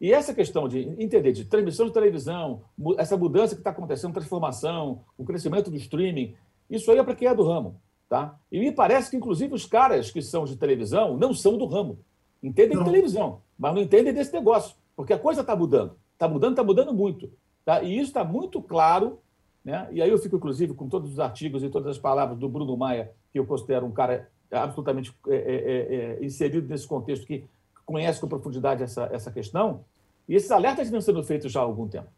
E essa questão de entender de transmissão de televisão, essa mudança que está acontecendo, transformação, o crescimento do streaming, isso aí é para quem é do ramo. Tá? E me parece que, inclusive, os caras que são de televisão não são do ramo. Entendem não. de televisão, mas não entendem desse negócio, porque a coisa está mudando. Está mudando, está mudando muito. Tá? E isso está muito claro. Né? E aí eu fico, inclusive, com todos os artigos e todas as palavras do Bruno Maia, que eu considero um cara absolutamente é, é, é, inserido nesse contexto, que conhece com profundidade essa, essa questão. E esses alertas vêm sendo feitos já há algum tempo.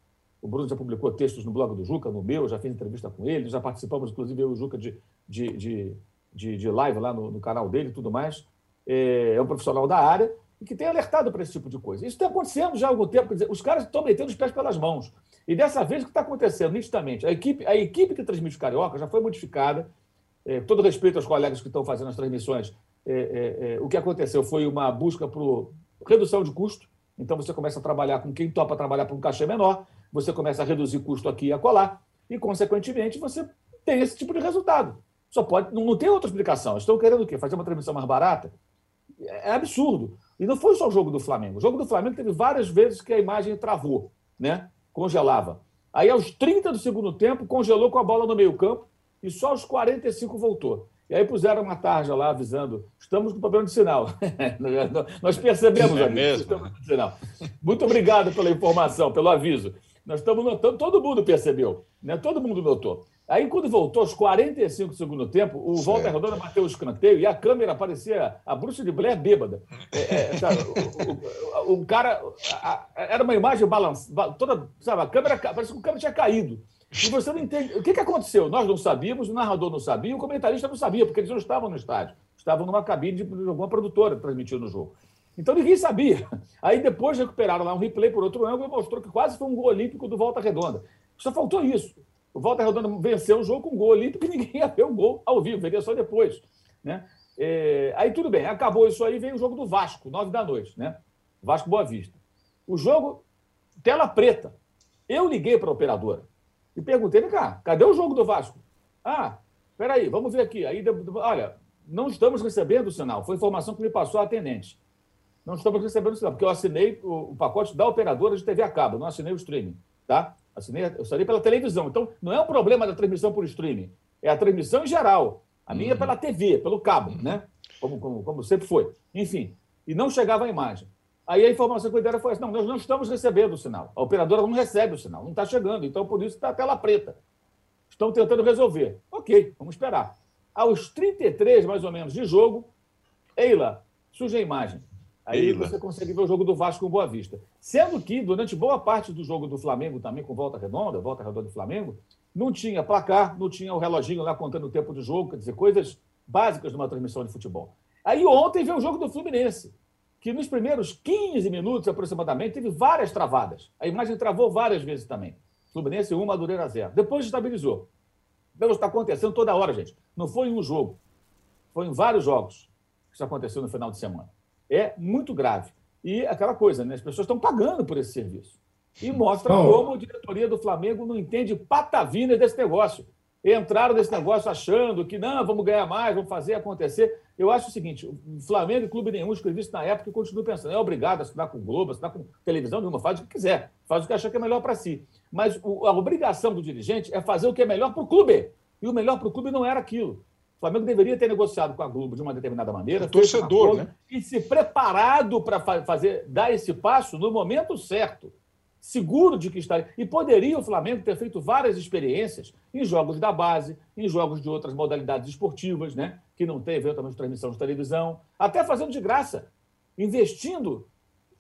O Bruno já publicou textos no blog do Juca, no meu, já fiz entrevista com ele, já participamos, inclusive, eu e o Juca, de, de, de, de, de live lá no, no, canal dele e tudo mais. É, é um profissional da área e que tem alertado para esse tipo de coisa. Isso está acontecendo já há algum tempo. Dizer, os caras estão metendo os pés pelas mãos. E dessa vez o que está acontecendo, nitidamente, a equipe, a equipe que transmite o Carioca já foi modificada. É, todo respeito aos colegas que estão fazendo as transmissões, é, é, é o que aconteceu foi uma busca por redução de custo. Então você começa a trabalhar com quem topa trabalhar por um cachê menor, você começa a reduzir custo aqui e acolá, e, consequentemente, você tem esse tipo de resultado. Só pode, não, não tem outra explicação. Estão querendo o quê? Fazer uma transmissão mais barata? É, absurdo. E não foi só o jogo do Flamengo. O jogo do Flamengo teve várias vezes que a imagem travou, né? congelava. Aí, aos 30 do segundo tempo, congelou com a bola no meio-campo e só aos 45 voltou. E aí puseram uma tarja lá avisando: estamos com problema de sinal. Nós percebemos, é mesmo? estamos com sinal. Muito obrigado pela informação, pelo aviso. Nós estamos notando, todo mundo percebeu, né? todo mundo notou. Aí, quando voltou aos 45 do segundo tempo, o certo. Walter Rodona bateu o escanteio e a câmera parecia a bruxa de Blair bêbada. É, é, sabe, o, o, o, cara. A, a, era uma imagem balançada, toda. Sabe, a câmera. Parece que o câmera tinha caído. E você não entende. O que, que aconteceu? Nós não sabíamos, o narrador não sabia, o comentarista não sabia, porque eles não estavam no estádio. Estavam numa cabine de alguma produtora transmitindo o jogo. Então ninguém sabia. Aí depois recuperaram lá um replay por outro ângulo e mostrou que quase foi um gol olímpico do Volta Redonda. Só faltou isso. O Volta Redonda venceu o jogo com gol olímpico e ninguém ia ver o gol ao vivo, veria só depois. Né? É, aí tudo bem, acabou isso aí, veio o jogo do Vasco, nove da noite, né? Vasco Boa Vista. O jogo, tela preta. Eu liguei para a operadora e perguntei, cá, cadê o jogo do Vasco? Ah, peraí, vamos ver aqui. Aí, olha, não estamos recebendo o sinal. Foi informação que me passou a atendente. Não estamos recebendo o sinal, porque eu assinei o, o pacote da operadora de TV a cabo, não assinei o streaming, tá? Assinei, eu assinei pela televisão. Então, não é um problema da transmissão por streaming, é a transmissão em geral. A minha é pela TV, pelo cabo, uhum. né? Como, como, como sempre foi. Enfim, e não chegava a imagem. Aí a informação que eu deram foi assim: não, nós não estamos recebendo o sinal. A operadora não recebe o sinal, não está chegando. Então, por isso está a tela preta. Estão tentando resolver. Ok, vamos esperar. Aos 33, mais ou menos, de jogo, Eila, surge a imagem. Aí Eila. você consegue ver o jogo do Vasco com Boa Vista. Sendo que, durante boa parte do jogo do Flamengo, também com volta redonda, volta redonda do Flamengo, não tinha placar, não tinha o reloginho lá contando o tempo de jogo, quer dizer, coisas básicas de uma transmissão de futebol. Aí ontem veio o jogo do Fluminense que nos primeiros 15 minutos aproximadamente teve várias travadas. A imagem travou várias vezes também. Fluminense 1, Madureira 0. Depois estabilizou. Isso está acontecendo toda hora, gente. Não foi em um jogo. Foi em vários jogos que isso aconteceu no final de semana. É muito grave. E aquela coisa, né? As pessoas estão pagando por esse serviço. E mostra como a diretoria do Flamengo não entende patavina desse negócio entraram nesse negócio achando que não, vamos ganhar mais, vamos fazer acontecer. Eu acho o seguinte: o Flamengo e clube nenhum escrevi isso na época e continuo pensando, é obrigado a assinar com o Globo, assinar com televisão nenhuma, faz o que quiser, faz o que achar que é melhor para si. Mas a obrigação do dirigente é fazer o que é melhor para o clube. E o melhor para o clube não era aquilo. O Flamengo deveria ter negociado com a Globo de uma determinada maneira, o torcedor, né? E se preparado para fazer dar esse passo no momento certo seguro de que estaria. E poderia o Flamengo ter feito várias experiências em jogos da base, em jogos de outras modalidades esportivas, né? que não tem eventualmente transmissão de televisão, até fazendo de graça, investindo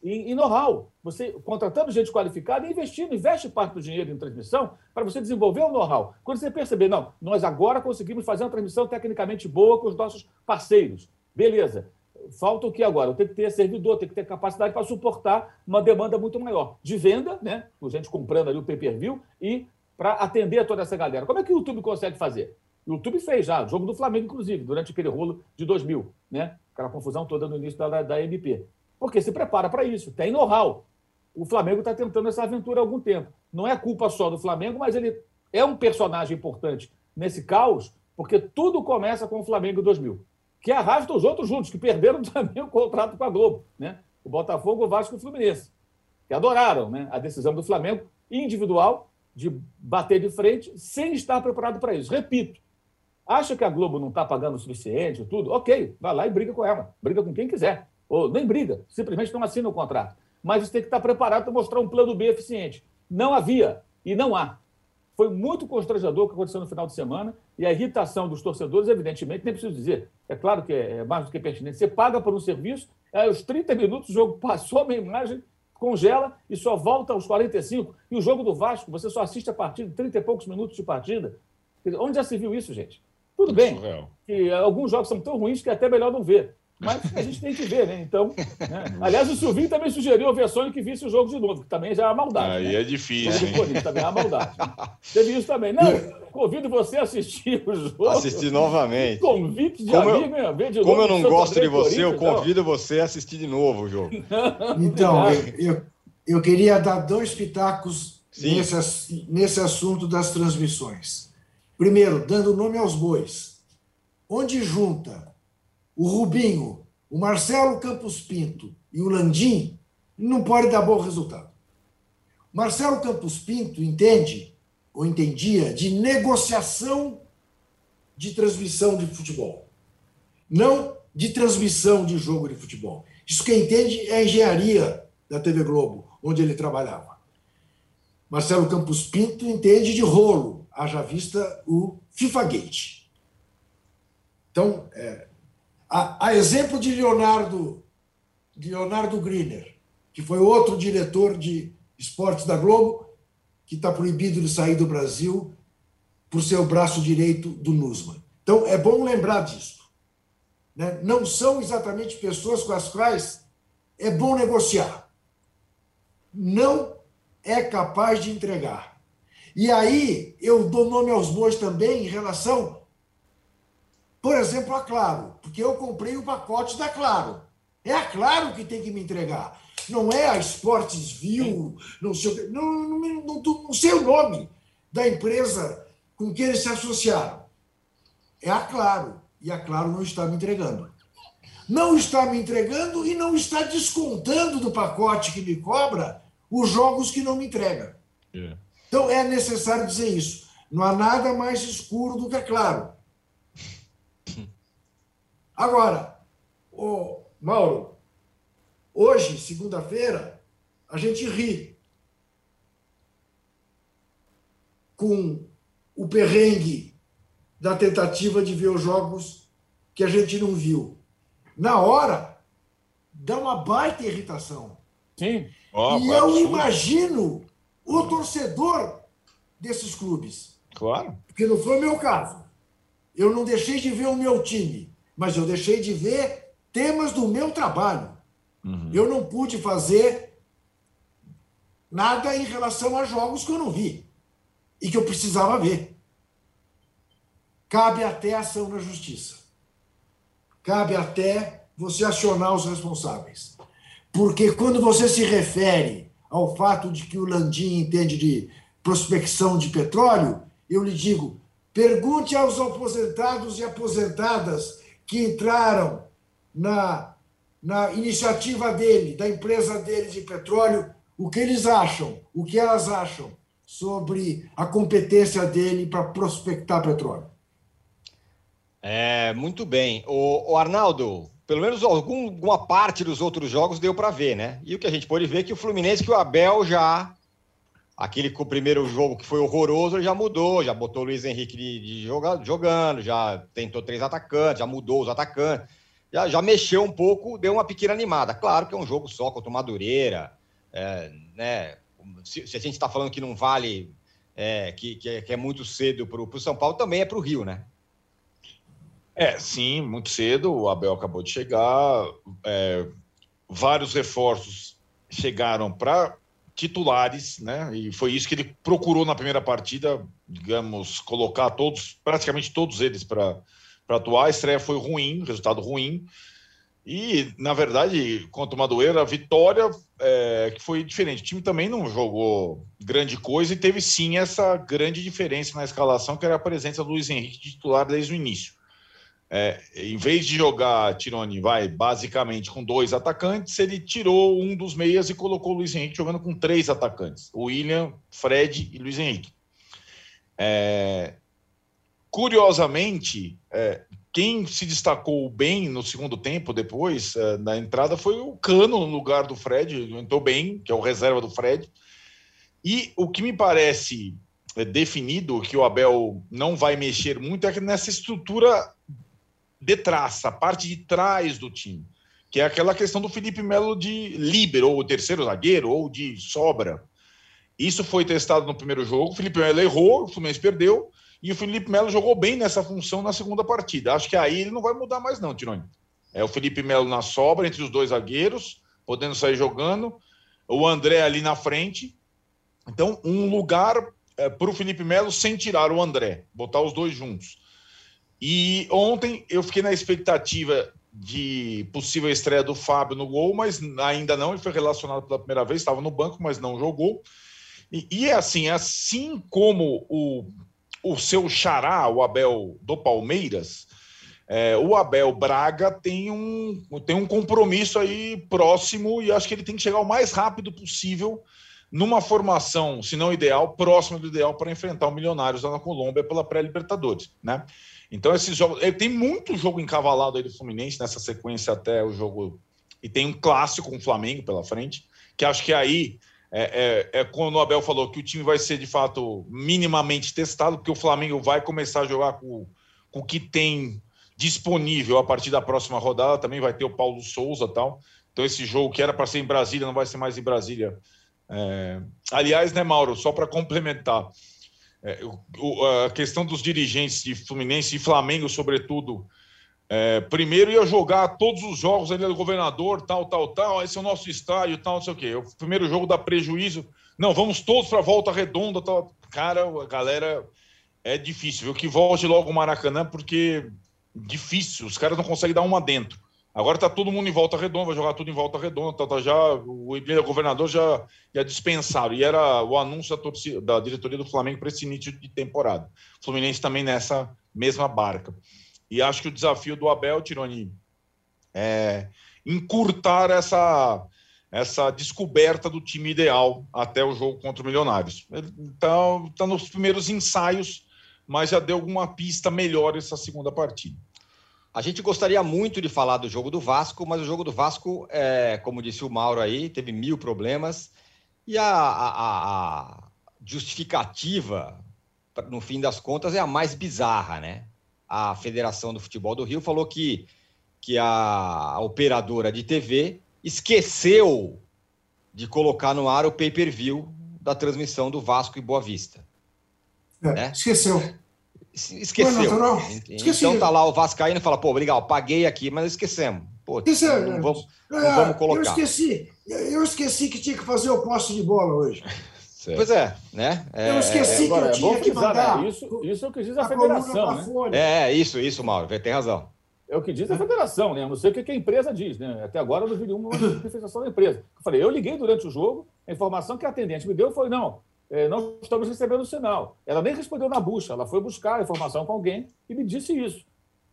em, em know-how. Você contratando gente qualificada e investindo, investe parte do dinheiro em transmissão para você desenvolver o know-how. Quando você perceber, não, nós agora conseguimos fazer uma transmissão tecnicamente boa com os nossos parceiros. Beleza. Falta o que agora? Eu tenho que ter servidor, tenho que ter capacidade para suportar uma demanda muito maior de venda, né? Com gente comprando ali o pay-per-view e para atender toda essa galera. Como é que o YouTube consegue fazer? O YouTube fez já, jogo do Flamengo, inclusive, durante aquele rolo de 2000, né? Aquela confusão toda no início da, da MP. Porque se prepara para isso, tem know-how. O Flamengo está tentando essa aventura há algum tempo. Não é culpa só do Flamengo, mas ele é um personagem importante nesse caos, porque tudo começa com o Flamengo 2000, que arrasta os outros juntos, que perderam também o contrato com a Globo, né? O Botafogo, o Vasco e o Fluminense, que adoraram né? a decisão do Flamengo individual de bater de frente sem estar preparado para isso. Repito, acha que a Globo não está pagando o suficiente, tudo? Ok, vai lá e briga com ela. Briga com quem quiser. Ou nem briga, simplesmente não assina o contrato. Mas você tem que estar preparado para mostrar um plano B eficiente. Não havia e não há. Foi muito constrangedor o que aconteceu no final de semana e a irritação dos torcedores, evidentemente, nem preciso dizer. É claro que é mais do que pertinente. Você paga por um serviço, aí aos 30 minutos o jogo passou a minha imagem, congela e só volta aos 45. E o jogo do Vasco, você só assiste a partida, 30 e poucos minutos de partida. Onde já se viu isso, gente? Tudo bem. Que alguns jogos são tão ruins que é até melhor não ver. Mas a gente tem que ver, né? Então, né? aliás, o Silvinho também sugeriu ao Versonho que visse o jogo de novo, que também já é uma maldade. Aí né? é difícil. Corinthians também é uma maldade. Teve isso também. Não, convido você a assistir o jogo. Assistir novamente. Convite de como amigo, eu, ver de Como novo eu não gosto André de você, eu convido você a assistir de novo o jogo. Então, eu, eu, eu queria dar dois pitacos Sim. nesse, nesse assunto das transmissões. Primeiro, dando nome aos bois. Onde junta o Rubinho, o Marcelo Campos Pinto e o Landim, não pode dar bom resultado. Marcelo Campos Pinto entende, ou entendia, de negociação de transmissão de futebol, não de transmissão de jogo de futebol. Isso quem entende é a engenharia da TV Globo, onde ele trabalhava. Marcelo Campos Pinto entende de rolo, haja vista o FIFA Gate. Então, é, a, a exemplo de Leonardo, de Leonardo Griner, que foi outro diretor de esportes da Globo, que está proibido de sair do Brasil por ser o braço direito do Nusman. Então, é bom lembrar disso. né? Não são exatamente pessoas com as quais é bom negociar. Não é capaz de entregar. E aí eu dou nome aos bois também em relação, por exemplo, a Claro, porque eu comprei o pacote da Claro. É a Claro que tem que me entregar. Não é a Sports View, não sei, não, não, não, sei o nome da empresa com que eles se associaram. É a Claro. E a Claro não está me entregando. Não está me entregando e não está descontando do pacote que me cobra os jogos que não me entrega. É. Então é necessário dizer isso. Não há nada mais escuro do que a Claro. Agora, ô, Mauro, hoje, segunda-feira, a gente ri com o perrengue da tentativa de ver os jogos que a gente não viu. Na hora, dá uma baita irritação. Sim. Ó, e eu absurdo. imagino o torcedor desses clubes, Claro. porque não foi o meu caso. Eu não deixei de ver o meu time, mas eu deixei de ver temas do meu trabalho. Eu não pude fazer nada em relação a jogos que eu não vi e que eu precisava ver. Cabe até ação na justiça. Cabe até você acionar os responsáveis. Porque quando você se refere ao fato de que o Landim entende de prospecção de petróleo, eu lhe digo: pergunte aos aposentados e aposentadas que entraram na, na iniciativa dele, da empresa dele de petróleo, o que eles acham, o que elas acham sobre a competência dele para prospectar petróleo. É, muito bem. O, Arnaldo, pelo menos algum, alguma parte dos outros jogos deu para ver, né? E o que a gente pode ver é que o Fluminense, que o Abel já. Aquele primeiro jogo que foi horroroso, ele já mudou, já botou o Luiz Henrique de, de joga, jogando, já tentou três atacantes, já mudou os atacantes. já, já mexeu um pouco, deu uma pequena animada. Claro que é um jogo só contra o Madureira, é, né? Se, se, a gente está falando que não vale, é, que, que, é, que, é, muito cedo para o São Paulo, também é para o Rio, né? É, sim, muito cedo. O Abel acabou de chegar. É, vários reforços chegaram para titulares, né? E foi isso que ele procurou na primeira partida, digamos, colocar todos, praticamente todos eles para atuar. A estreia foi ruim, resultado ruim. E, na verdade, contra o Madureira, a vitória é, que foi diferente. O time também não jogou grande coisa e teve sim essa grande diferença na escalação, que era a presença do Luiz Henrique titular desde o início. É, em vez de jogar Tironi, vai basicamente com dois atacantes, ele tirou um dos meias e colocou o Luiz Henrique jogando com três atacantes: William, Fred e Luiz Henrique. É, curiosamente, é, quem se destacou bem no segundo tempo, depois é, da entrada, foi o Cano no lugar do Fred, entrou bem, que é o reserva do Fred. E o que me parece é, definido, que o Abel não vai mexer muito, é que nessa estrutura de traça, a parte de trás do time, que é aquela questão do Felipe Melo de líbero, ou terceiro zagueiro, ou de sobra. Isso foi testado no primeiro jogo, o Felipe Melo errou, o Fluminense perdeu, e o Felipe Melo jogou bem nessa função na segunda partida. Acho que aí ele não vai mudar mais não, Tironi. É o Felipe Melo na sobra, entre os dois zagueiros, podendo sair jogando, o André ali na frente. Então, um lugar é, para o Felipe Melo sem tirar o André, botar os dois juntos. E ontem eu fiquei na expectativa de possível estreia do Fábio no gol, mas ainda não. Ele foi relacionado pela primeira vez, estava no banco, mas não jogou. E, e é assim, assim como o, o seu xará, o Abel do Palmeiras, é, o Abel Braga tem um, tem um compromisso aí próximo e acho que ele tem que chegar o mais rápido possível numa formação, se não ideal, próxima do ideal para enfrentar o Milionários lá na Colômbia pela pré-Libertadores, né? Então, esses jogos. Tem muito jogo encavalado aí do Fluminense nessa sequência até o jogo. E tem um clássico com o Flamengo pela frente, que acho que aí é, é, é, quando o Abel falou que o time vai ser de fato minimamente testado, porque o Flamengo vai começar a jogar com, com o que tem disponível a partir da próxima rodada. Também vai ter o Paulo Souza tal. Então, esse jogo que era para ser em Brasília não vai ser mais em Brasília. É... Aliás, né, Mauro, só para complementar, é, a questão dos dirigentes de Fluminense e Flamengo, sobretudo, é, primeiro ia jogar todos os jogos ali do governador, tal, tal, tal, esse é o nosso estádio, tal, não sei o quê. O primeiro jogo dá prejuízo. Não, vamos todos para a volta redonda, tal. Cara, a galera é difícil, viu? Que volte logo o Maracanã, porque difícil, os caras não conseguem dar uma dentro. Agora está todo mundo em volta redonda, vai jogar tudo em volta redonda. Tá, tá já, o governador já, já dispensaram. E era o anúncio da, torcida, da diretoria do Flamengo para esse início de temporada. O Fluminense também nessa mesma barca. E acho que o desafio do Abel, Tironi, é encurtar essa, essa descoberta do time ideal até o jogo contra o Milionários. Está nos primeiros ensaios, mas já deu alguma pista melhor essa segunda partida. A gente gostaria muito de falar do jogo do Vasco, mas o jogo do Vasco, é, como disse o Mauro aí, teve mil problemas. E a, a, a justificativa, no fim das contas, é a mais bizarra, né? A Federação do Futebol do Rio falou que, que a, operadora de TV esqueceu de colocar no ar o pay-per-view da transmissão do Vasco e Boa Vista. É, né? Esqueceu. Esqueceu. Não, Então tá lá o Vascaíno e fala, pô, legal, paguei aqui, mas esquecemos. Pô, Esqueceu, não, vamos, não é, vamos colocar. Eu esqueci, eu esqueci que tinha que fazer o poste de bola hoje. Certo. Pois é, né? É, eu esqueci é, que eu tinha que mandar. Né? Isso, isso é o que diz a, a federação. Né? É, isso, isso, Mauro, tem razão. É o que diz a federação, né? Eu não sei o que a empresa diz, né? Até agora eu não vi nenhuma manifestação da empresa. Eu falei, eu liguei durante o jogo, a informação que a atendente me deu foi: não, é, não estamos recebendo sinal. Ela nem respondeu na bucha, ela foi buscar a informação com alguém e me disse isso.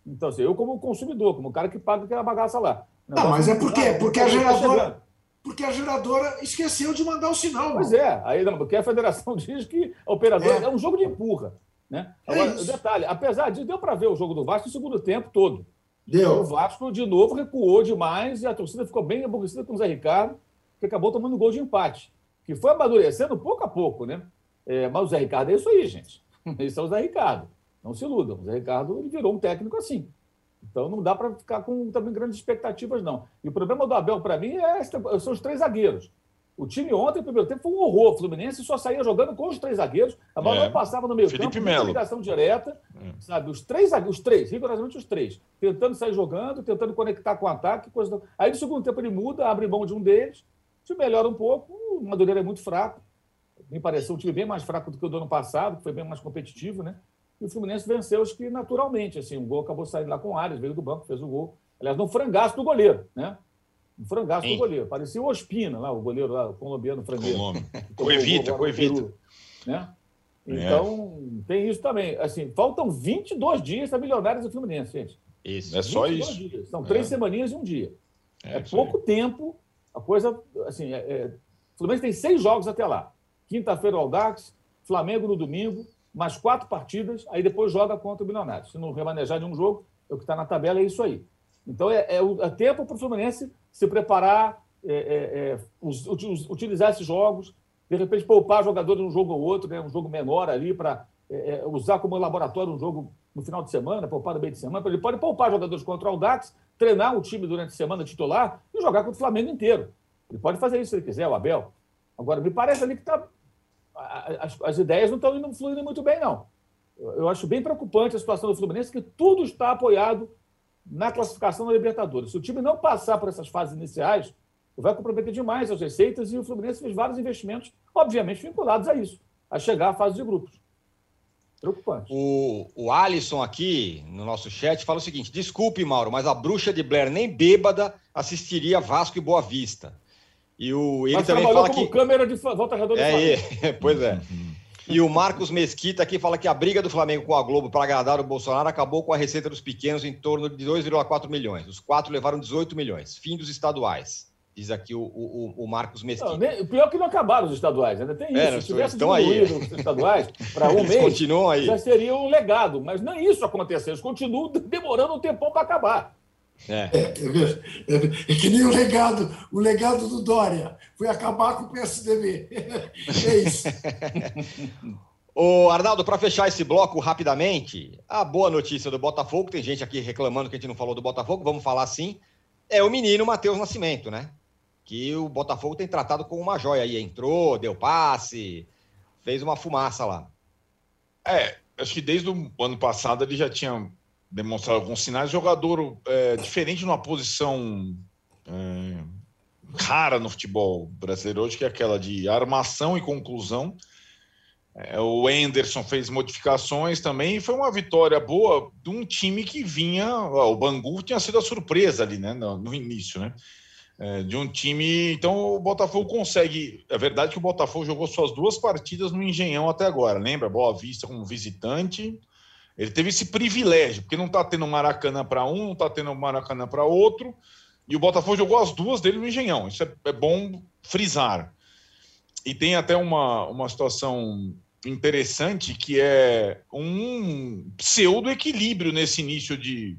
Então, assim, eu como consumidor, como cara que paga aquela bagaça lá. Não, mas é porque, porque a geradora... Porque a geradora esqueceu de mandar o sinal. Pois é, aí não, porque a federação diz que a operadora é, é um jogo de empurra. Né? É Agora, é detalhe, apesar disso, deu para ver o jogo do Vasco no segundo tempo todo. Deu. O Vasco, de novo, recuou demais e a torcida ficou bem aborrecida com o Zé Ricardo, que acabou tomando gol de empate que foi amadurecendo pouco a pouco, né? É, mas o Zé Ricardo é isso aí, gente. Esse é o Zé Ricardo. Não se iludam. O Zé Ricardo ele virou um técnico assim. Então não dá para ficar com também grandes expectativas, não. E o problema do Abel, para mim, é, são os três zagueiros. O time ontem, no primeiro tempo, foi um horror. O Fluminense só saía jogando com os três zagueiros. A bola É. não passava no meio Felipe campo, ligação direta. É. Sabe? Os três zagueiros, os três, rigorosamente os três. Tentando sair jogando, tentando conectar com o ataque. Coisa Aí no segundo tempo ele muda, abre mão de um deles. Time melhora um pouco. O Madureira é muito fraco. Me pareceu um time bem mais fraco do que o do ano passado, que foi bem mais competitivo, né? E o Fluminense venceu, acho que naturalmente. Assim, o gol acabou saindo lá com o Arias, veio do banco, fez o gol. Aliás, no frangaço do goleiro, né? Um frangaço Sim. do goleiro. Parecia o Ospina, lá, o goleiro lá, o colombiano frangueiro. Coevita, Coevita. Né? É. Então, tem isso também. Assim, faltam 22 dias para Milionários e Fluminense, gente. Isso. É só 22 isso. Dias. São três É. semaninhas e um dia. É, aí. pouco tempo. A coisa, assim, é, é, o Fluminense tem seis jogos até lá. Quinta-feira o Aldax, Flamengo no domingo, mais quatro partidas, aí depois joga contra o Milionário. Se não remanejar de um jogo, é o que está na tabela, é isso aí. Então é, é o- é tempo para o Fluminense se preparar, é, é, é, utilizar esses jogos, de repente poupar jogadores num jogo ou outro, né, um jogo menor ali, para usar como laboratório um jogo no final de semana, poupar no meio de semana. Ele pode poupar jogadores contra o Aldax, treinar o time durante a semana titular e jogar contra o Flamengo inteiro. Ele pode fazer isso se ele quiser, o Abel. Agora, me parece ali que tá, as, as ideias não estão indo fluindo muito bem, não. Eu, eu acho bem preocupante a situação do Fluminense, que tudo está apoiado na classificação da Libertadores. Se o time não passar por essas fases iniciais, vai comprometer demais as receitas e o Fluminense fez vários investimentos, obviamente vinculados a isso, a chegar à fase de grupos. Preocupante. O, o Alisson aqui no nosso chat fala o seguinte: desculpe, Mauro, mas a bruxa de Blair nem bêbada assistiria Vasco e Boa Vista. E o, ele Mas também fala como que. câmera de volta redonda do É, é, pois é. E o Marcos Mesquita aqui fala que a briga do Flamengo com a Globo para agradar o Bolsonaro acabou com a receita dos pequenos em torno de 2,4 milhões. Os quatro levaram 18 milhões. Fim dos estaduais. Diz aqui o, o, o Marcos Mesquita. Não, nem- o pior é que não acabaram os estaduais, ainda tem isso. É, não, Se tivesse estão aí. diminuído os estaduais para um Eles mês, continuam aí. já seria um legado. Mas nem isso aconteceu. Eles continuam demorando um tempão para acabar. É. É, é, é que nem o legado, o legado do Dória. Foi acabar com o PSDB. É isso. Ô, Arnaldo, para fechar esse bloco rapidamente, a boa notícia do Botafogo, tem gente aqui reclamando que a gente não falou do Botafogo, vamos falar sim, é o menino Matheus Nascimento, né? Que o Botafogo tem tratado como uma joia aí. Entrou, deu passe, fez uma fumaça lá. É, acho que desde o ano passado ele já tinha demonstrado alguns sinais. Jogador é, diferente numa posição é, rara no futebol brasileiro hoje, que é aquela de armação e conclusão. É, o Enderson fez modificações também e foi uma vitória boa de um time que vinha. ó, O Bangu tinha sido a surpresa ali, né? No, no início, né? É, de um time. Então o Botafogo consegue. É verdade que o Botafogo jogou suas duas partidas no Engenhão até agora. Lembra? Boa Vista como visitante. Ele teve esse privilégio, porque não está tendo Maracanã para um, não está tendo Maracanã para outro. E o Botafogo jogou as duas dele no Engenhão. Isso é, é bom frisar. E tem até uma, uma situação interessante que é um pseudo-equilíbrio nesse início de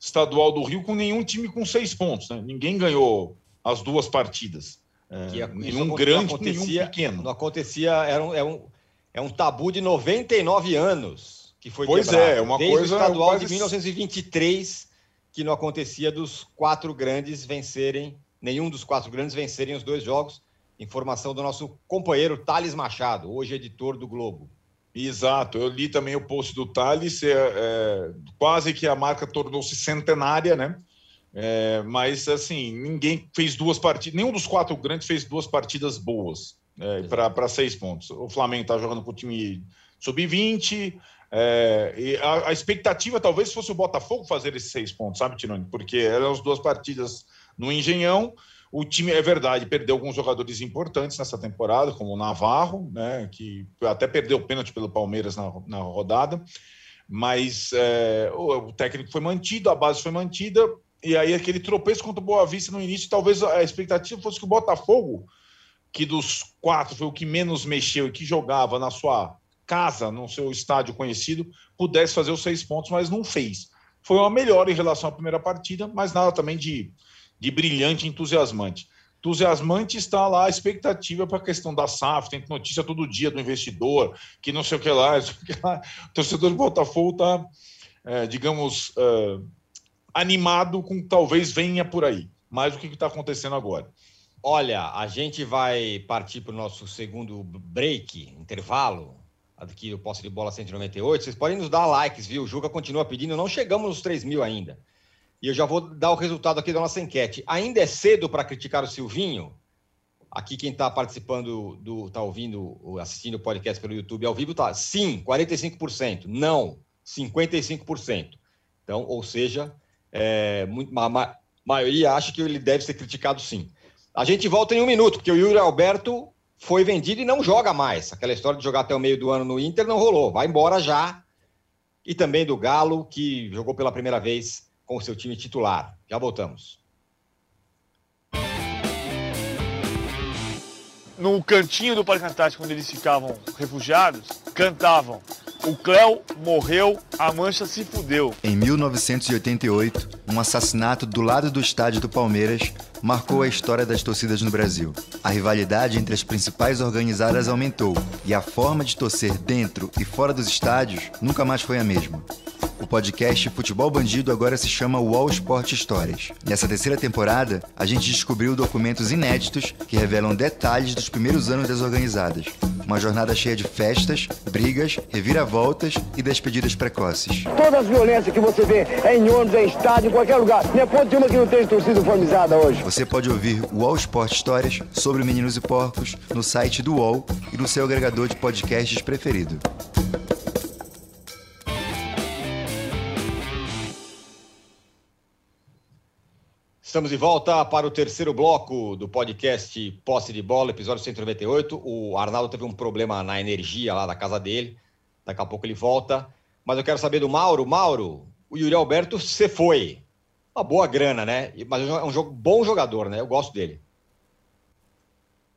estadual do Rio com nenhum time com seis pontos. Né? Ninguém ganhou as duas partidas. É, a- isso nenhum grande, nenhum pequeno. Não acontecia, era um, é, um, é um tabu de 99 anos que foi Pois quebrado. é, uma Desde coisa o estadual quase- de 1923 que não acontecia dos quatro grandes vencerem, nenhum dos quatro grandes vencerem os dois jogos. Informação do nosso companheiro Thales Machado, hoje editor do Globo. Exato, eu li também o post do Thales, é, é, quase que a marca tornou-se centenária, né? É, mas assim, ninguém fez duas partidas, nenhum dos quatro grandes fez duas partidas boas é, para seis pontos. O Flamengo está jogando com o time sub-20, é, e a, a expectativa talvez fosse o Botafogo fazer esses seis pontos, sabe, Tironi? Porque eram as duas partidas no Engenhão. O time, é verdade, perdeu alguns jogadores importantes nessa temporada, como o Navarro, né, que até perdeu o pênalti pelo Palmeiras na, na rodada, mas é, o, o técnico foi mantido, a base foi mantida, e aí aquele tropeço contra o Boa Vista no início, talvez a expectativa fosse que o Botafogo, que dos quatro foi o que menos mexeu e que jogava na sua casa, no seu estádio conhecido, pudesse fazer os seis pontos, mas não fez. Foi uma melhora em relação à primeira partida, mas nada também de, de brilhante, entusiasmante. Entusiasmante está lá a expectativa para a questão da SAF, tem notícia todo dia do investidor, que não sei o que lá, o, que lá. o torcedor do Botafogo está, é, digamos, é, animado com talvez venha por aí. Mas o que está acontecendo agora? Olha, a gente vai partir para o nosso segundo break, intervalo, aqui do Posse de Bola 198. Vocês podem nos dar likes, viu? O Juca continua pedindo, não chegamos nos 3 mil ainda. E eu já vou dar o resultado aqui da nossa enquete. Ainda é cedo para criticar o Silvinho? Aqui quem está participando do, está ouvindo, assistindo o podcast pelo YouTube ao vivo, tá sim, 45%. Não, 55%. Então, ou seja, é, muito, a ma maioria acha que ele deve ser criticado sim. A gente volta em um minuto, porque o Yuri Alberto foi vendido e não joga mais. Aquela história de jogar até o meio do ano no Inter não rolou. Vai embora já. E também do Galo, que jogou pela primeira vez com o seu time titular. Já voltamos. No cantinho do Parque Antártico, onde eles ficavam refugiados, cantavam o Cléo morreu, a mancha se fudeu. Em 1988, um assassinato do lado do estádio do Palmeiras marcou a história das torcidas no Brasil. A rivalidade entre as principais organizadas aumentou e a forma de torcer dentro e fora dos estádios nunca mais foi a mesma. O podcast Futebol Bandido agora se chama Wall Sport Histórias. Nessa terceira temporada, a gente descobriu documentos inéditos que revelam detalhes dos primeiros anos das organizadas. Uma jornada cheia de festas, brigas, reviravoltas e despedidas precoces. Todas as violências que você vê é em ônibus, é em estádio, em qualquer lugar. Não é ponto de uma que não tem torcida uniformizada hoje. Você pode ouvir o Wall Sport Histórias sobre Meninos e Porcos no site do UOL e no seu agregador de podcasts preferido. Estamos de volta para o terceiro bloco do podcast Posse de Bola, episódio 198. O Arnaldo teve um problema na energia lá da casa dele. Daqui a pouco ele volta. Mas eu quero saber do Mauro. Mauro, o Yuri Alberto, você foi. Uma boa grana, né? Mas é um jogo, bom jogador, né? Eu gosto dele.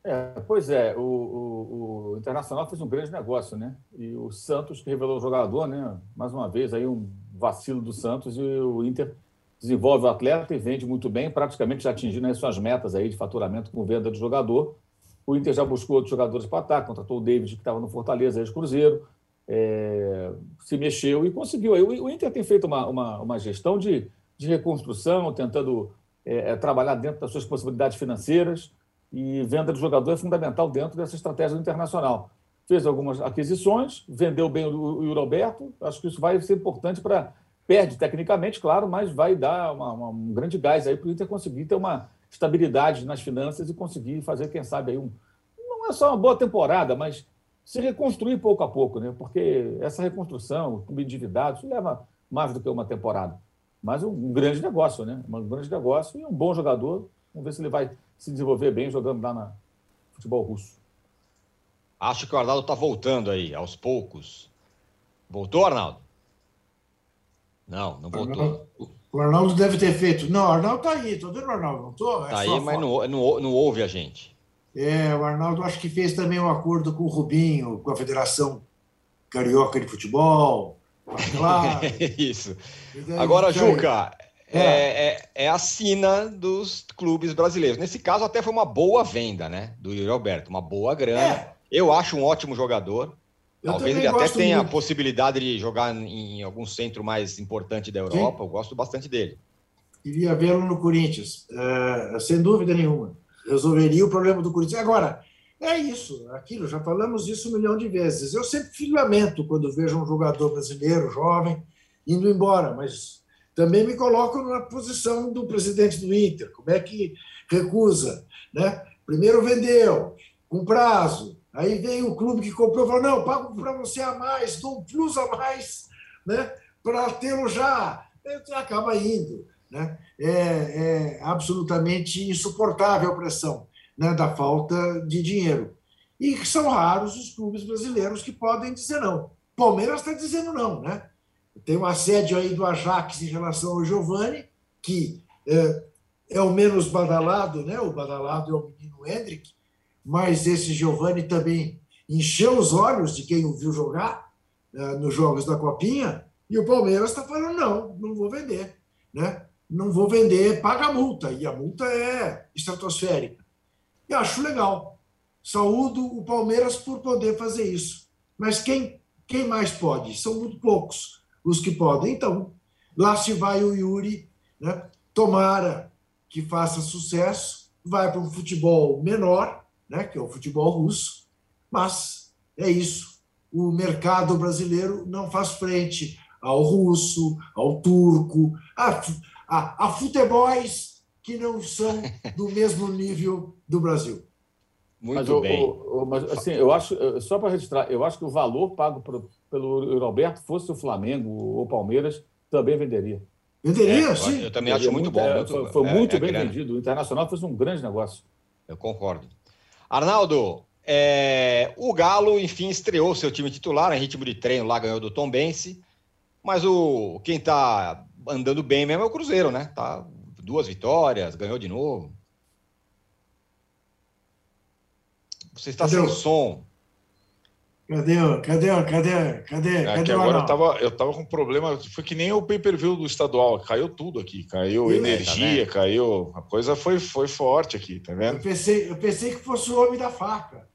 É, pois é, o, o, o, Internacional fez um grande negócio, né? E o Santos, que revelou o jogador, né? Mais uma vez, aí um vacilo do Santos e o Inter desenvolve o atleta e vende muito bem, praticamente já atingindo as suas metas aí de faturamento com venda de jogador. O Inter já buscou outros jogadores para ataque, contratou o David, que estava no Fortaleza, ex-Cruzeiro, é, se mexeu e conseguiu. O Inter tem feito uma, uma, uma gestão de, de reconstrução, tentando é, é, trabalhar dentro das suas possibilidades financeiras e venda de jogador é fundamental dentro dessa estratégia internacional. Fez algumas aquisições, vendeu bem o, o Alberto, acho que isso vai ser importante para Perde tecnicamente, claro, mas vai dar uma, uma, um grande gás aí para o Inter conseguir ter uma estabilidade nas finanças e conseguir fazer, quem sabe, aí um. Não é só uma boa temporada, mas se reconstruir pouco a pouco, né? Porque essa reconstrução, com endividado, isso leva mais do que uma temporada. Mas um, grande negócio, né? Um grande negócio e um bom jogador. Vamos ver se ele vai se desenvolver bem jogando lá na futebol russo. Acho que o Arnaldo está voltando aí, aos poucos. Voltou, Arnaldo? Não, não voltou. O Arnaldo deve ter feito. Não, o Arnaldo tá aí, tô vendo o Arnaldo, não tô? É tá aí, mas não, não, não ouve a gente. É, o Arnaldo acho que fez também um acordo com o Rubinho, com a Federação Carioca de Futebol. Claro. Isso. Agora, Juca, é. É, é, é, a sina dos clubes brasileiros. Nesse caso, até foi uma boa venda, né? Do Yuri Alberto, uma boa grana. É. Eu acho um ótimo jogador. Eu Talvez ele até tenha muito. a possibilidade de jogar em algum centro mais importante da Europa. Sim. Eu gosto bastante dele. Queria vê-lo no Corinthians, uh, sem dúvida nenhuma. Resolveria o problema do Corinthians. Agora, é isso, aquilo, já falamos isso um milhão de vezes. Eu sempre lamento quando vejo um jogador brasileiro, jovem, indo embora, mas também me coloco na posição do presidente do Inter. Como é que recusa? Né? Primeiro vendeu, com prazo, Aí veio o clube que comprou falou: não, pago para você a mais, dou um plus a mais, né, para tê-lo já. Acaba indo. Né? É, é absolutamente insuportável a pressão né, da falta de dinheiro. E são raros os clubes brasileiros que podem dizer não. Palmeiras está dizendo não. Né? Tem um assédio aí do Ajax em relação ao Giovani, que é, é o menos badalado, né? o badalado é o menino Hendrick, mas esse Giovani também encheu os olhos de quem o viu jogar uh, nos jogos da Copinha, e o Palmeiras está falando: não, não vou vender. Né? Não vou vender, paga a multa, e a multa é estratosférica. E acho legal. Saúdo o Palmeiras por poder fazer isso. Mas quem, quem mais pode? São muito poucos os que podem. Então, lá se vai o Yuri Né? Tomara que faça sucesso, vai para um futebol menor, né? que é o futebol russo, mas é isso. O mercado brasileiro não faz frente ao russo, ao turco, a, a, a que não são do mesmo nível do Brasil. Muito mas, bem. o- o- mas assim, eu acho, eh, só para registrar, eu acho que o valor pago pro- pelo Roberto, fosse o Flamengo ou Palmeiras, também venderia. Venderia, É, sim. eu também acho muito bom. é, muito- foi foi é, muito é bem grana. vendido. O Internacional fez um grande negócio. Eu concordo. Arnaldo, é, o Galo, enfim, estreou seu time titular em ritmo de treino, lá ganhou do Tom Bense, mas o, quem tá andando bem mesmo é o Cruzeiro, né? Tá duas vitórias, ganhou de novo. Você está Cadê sem o- som. Cadê, cadê, cadê, cadê, É cadê o agora eu tava, eu tava com problema. Foi que nem o pay-per-view do estadual. Caiu tudo aqui. Caiu energia, tá caiu. A coisa foi, foi forte aqui, tá Eu vendo? pensei, eu pensei que fosse o homem da faca.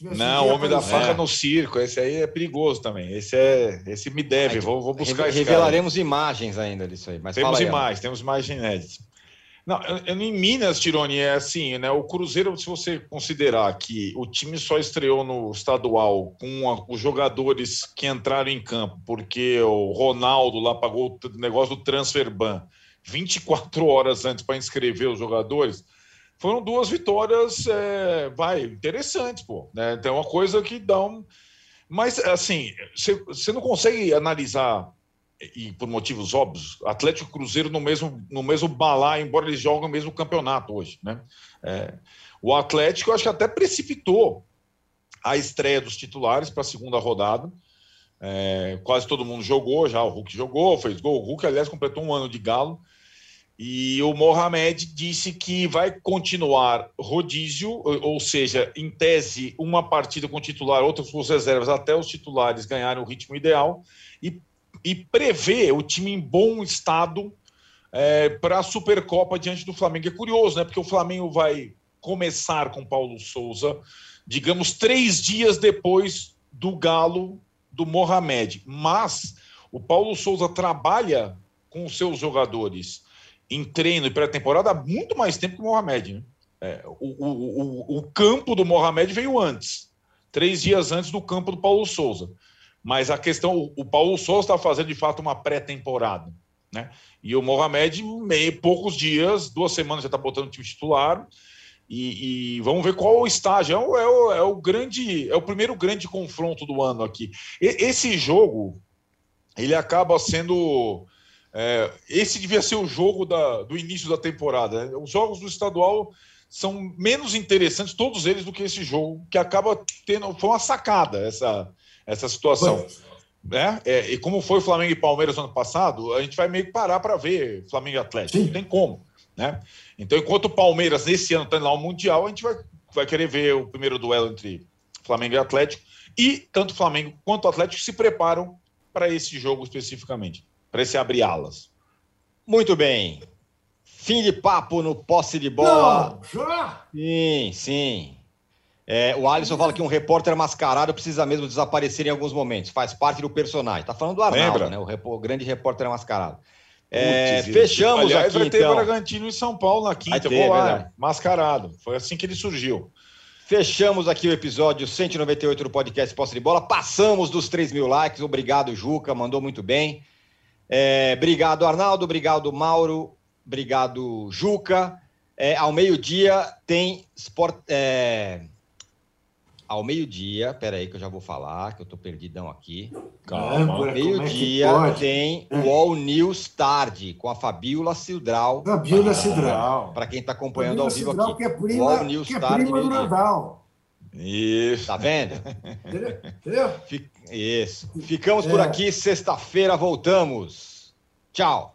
Não, o homem da faca no circo. Esse aí é perigoso também. Esse é, esse me deve. Vou, vou buscar Reve- esse cara. Revelaremos imagens ainda disso aí. Mas Temos fala aí, imagens, temos imagens inéditas. Não, em Minas, Tironi, é assim, né? O Cruzeiro, se você considerar que o time só estreou no estadual com a- os jogadores que entraram em campo, porque o Ronaldo lá pagou o negócio do transfer ban 24 horas antes para inscrever os jogadores, foram duas vitórias, é, vai, interessantes, pô. Né? Tem uma coisa que dá um. Mas, assim, você não consegue analisar e por motivos óbvios, Atlético e Cruzeiro no mesmo, no mesmo balá, embora eles jogam o mesmo campeonato hoje. Né? É, o Atlético, eu acho que até precipitou a estreia dos titulares para a segunda rodada. É, quase todo mundo jogou já, o Hulk jogou, fez gol. O Hulk, aliás, completou um ano de galo. E o Mohamed disse que vai continuar rodízio, ou seja, em tese, uma partida com titular, outra com os reservas, até os titulares ganharem o ritmo ideal. E e prevê o time em bom estado para a Supercopa diante do Flamengo. É curioso, né? Porque o Flamengo vai começar com Paulo Souza, digamos, três dias depois do Galo do Mohamed. Mas o Paulo Souza trabalha com os seus jogadores em treino e pré-temporada há muito mais tempo que o Mohamed. Né? É, o, o, o, o campo do Mohamed veio antes, três dias antes do campo do Paulo Souza. Mas a questão, o- Paulo Souza está fazendo de fato uma pré-temporada, né? E o Mohamed, meio, poucos dias, duas semanas já está botando o time titular. E, e vamos ver qual o estágio. É o, é, o, é o grande, é o primeiro grande confronto do ano aqui. E- esse jogo, ele acaba sendo. é, esse devia ser o jogo da- do início da temporada. né? Os jogos do estadual são menos interessantes, todos eles, do que esse jogo, que acaba tendo. Foi uma sacada essa, essa situação. Né? É, e como foi o Flamengo e Palmeiras no ano passado, a gente vai meio que parar para ver Flamengo e Atlético. Não tem como. Né? Então, enquanto o Palmeiras nesse ano está lá o Mundial, a gente vai, vai querer ver o primeiro duelo entre Flamengo e Atlético. E tanto o Flamengo quanto o Atlético se preparam para esse jogo especificamente, para esse abrir alas. Muito bem. Fim de papo no posse de bola. Não, já? Sim, sim. É, o Alisson fala que um repórter mascarado precisa mesmo desaparecer em alguns momentos. Faz parte do personagem. Tá falando do Arnaldo, Lembra? né? O, o grande repórter mascarado. É, Putz, fechamos Aliás, aqui, vai ter então. Bragantino em São Paulo na quinta. Ter, vou lá, mascarado. Foi assim que ele surgiu. Fechamos aqui o episódio 198 do podcast Posse de Bola. Passamos dos 3 mil likes. Obrigado, Juca. Mandou muito bem. É, obrigado, Arnaldo. Obrigado, Mauro. Obrigado, Juca. É, ao meio-dia tem Sport. é, Ao meio-dia, peraí que eu já vou falar, que eu tô perdidão aqui. Calma. Ao é meio-dia pode? tem É. o All News Tarde, com a Fabiola Cildral. Fabiola Cidral. Para quem está acompanhando ao vivo Cidral, aqui. que é O All prima, News que é Tarde, prima do. Isso. Tá vendo? Entendeu? Isso. Ficamos por É. aqui. Sexta-feira voltamos. Tchau.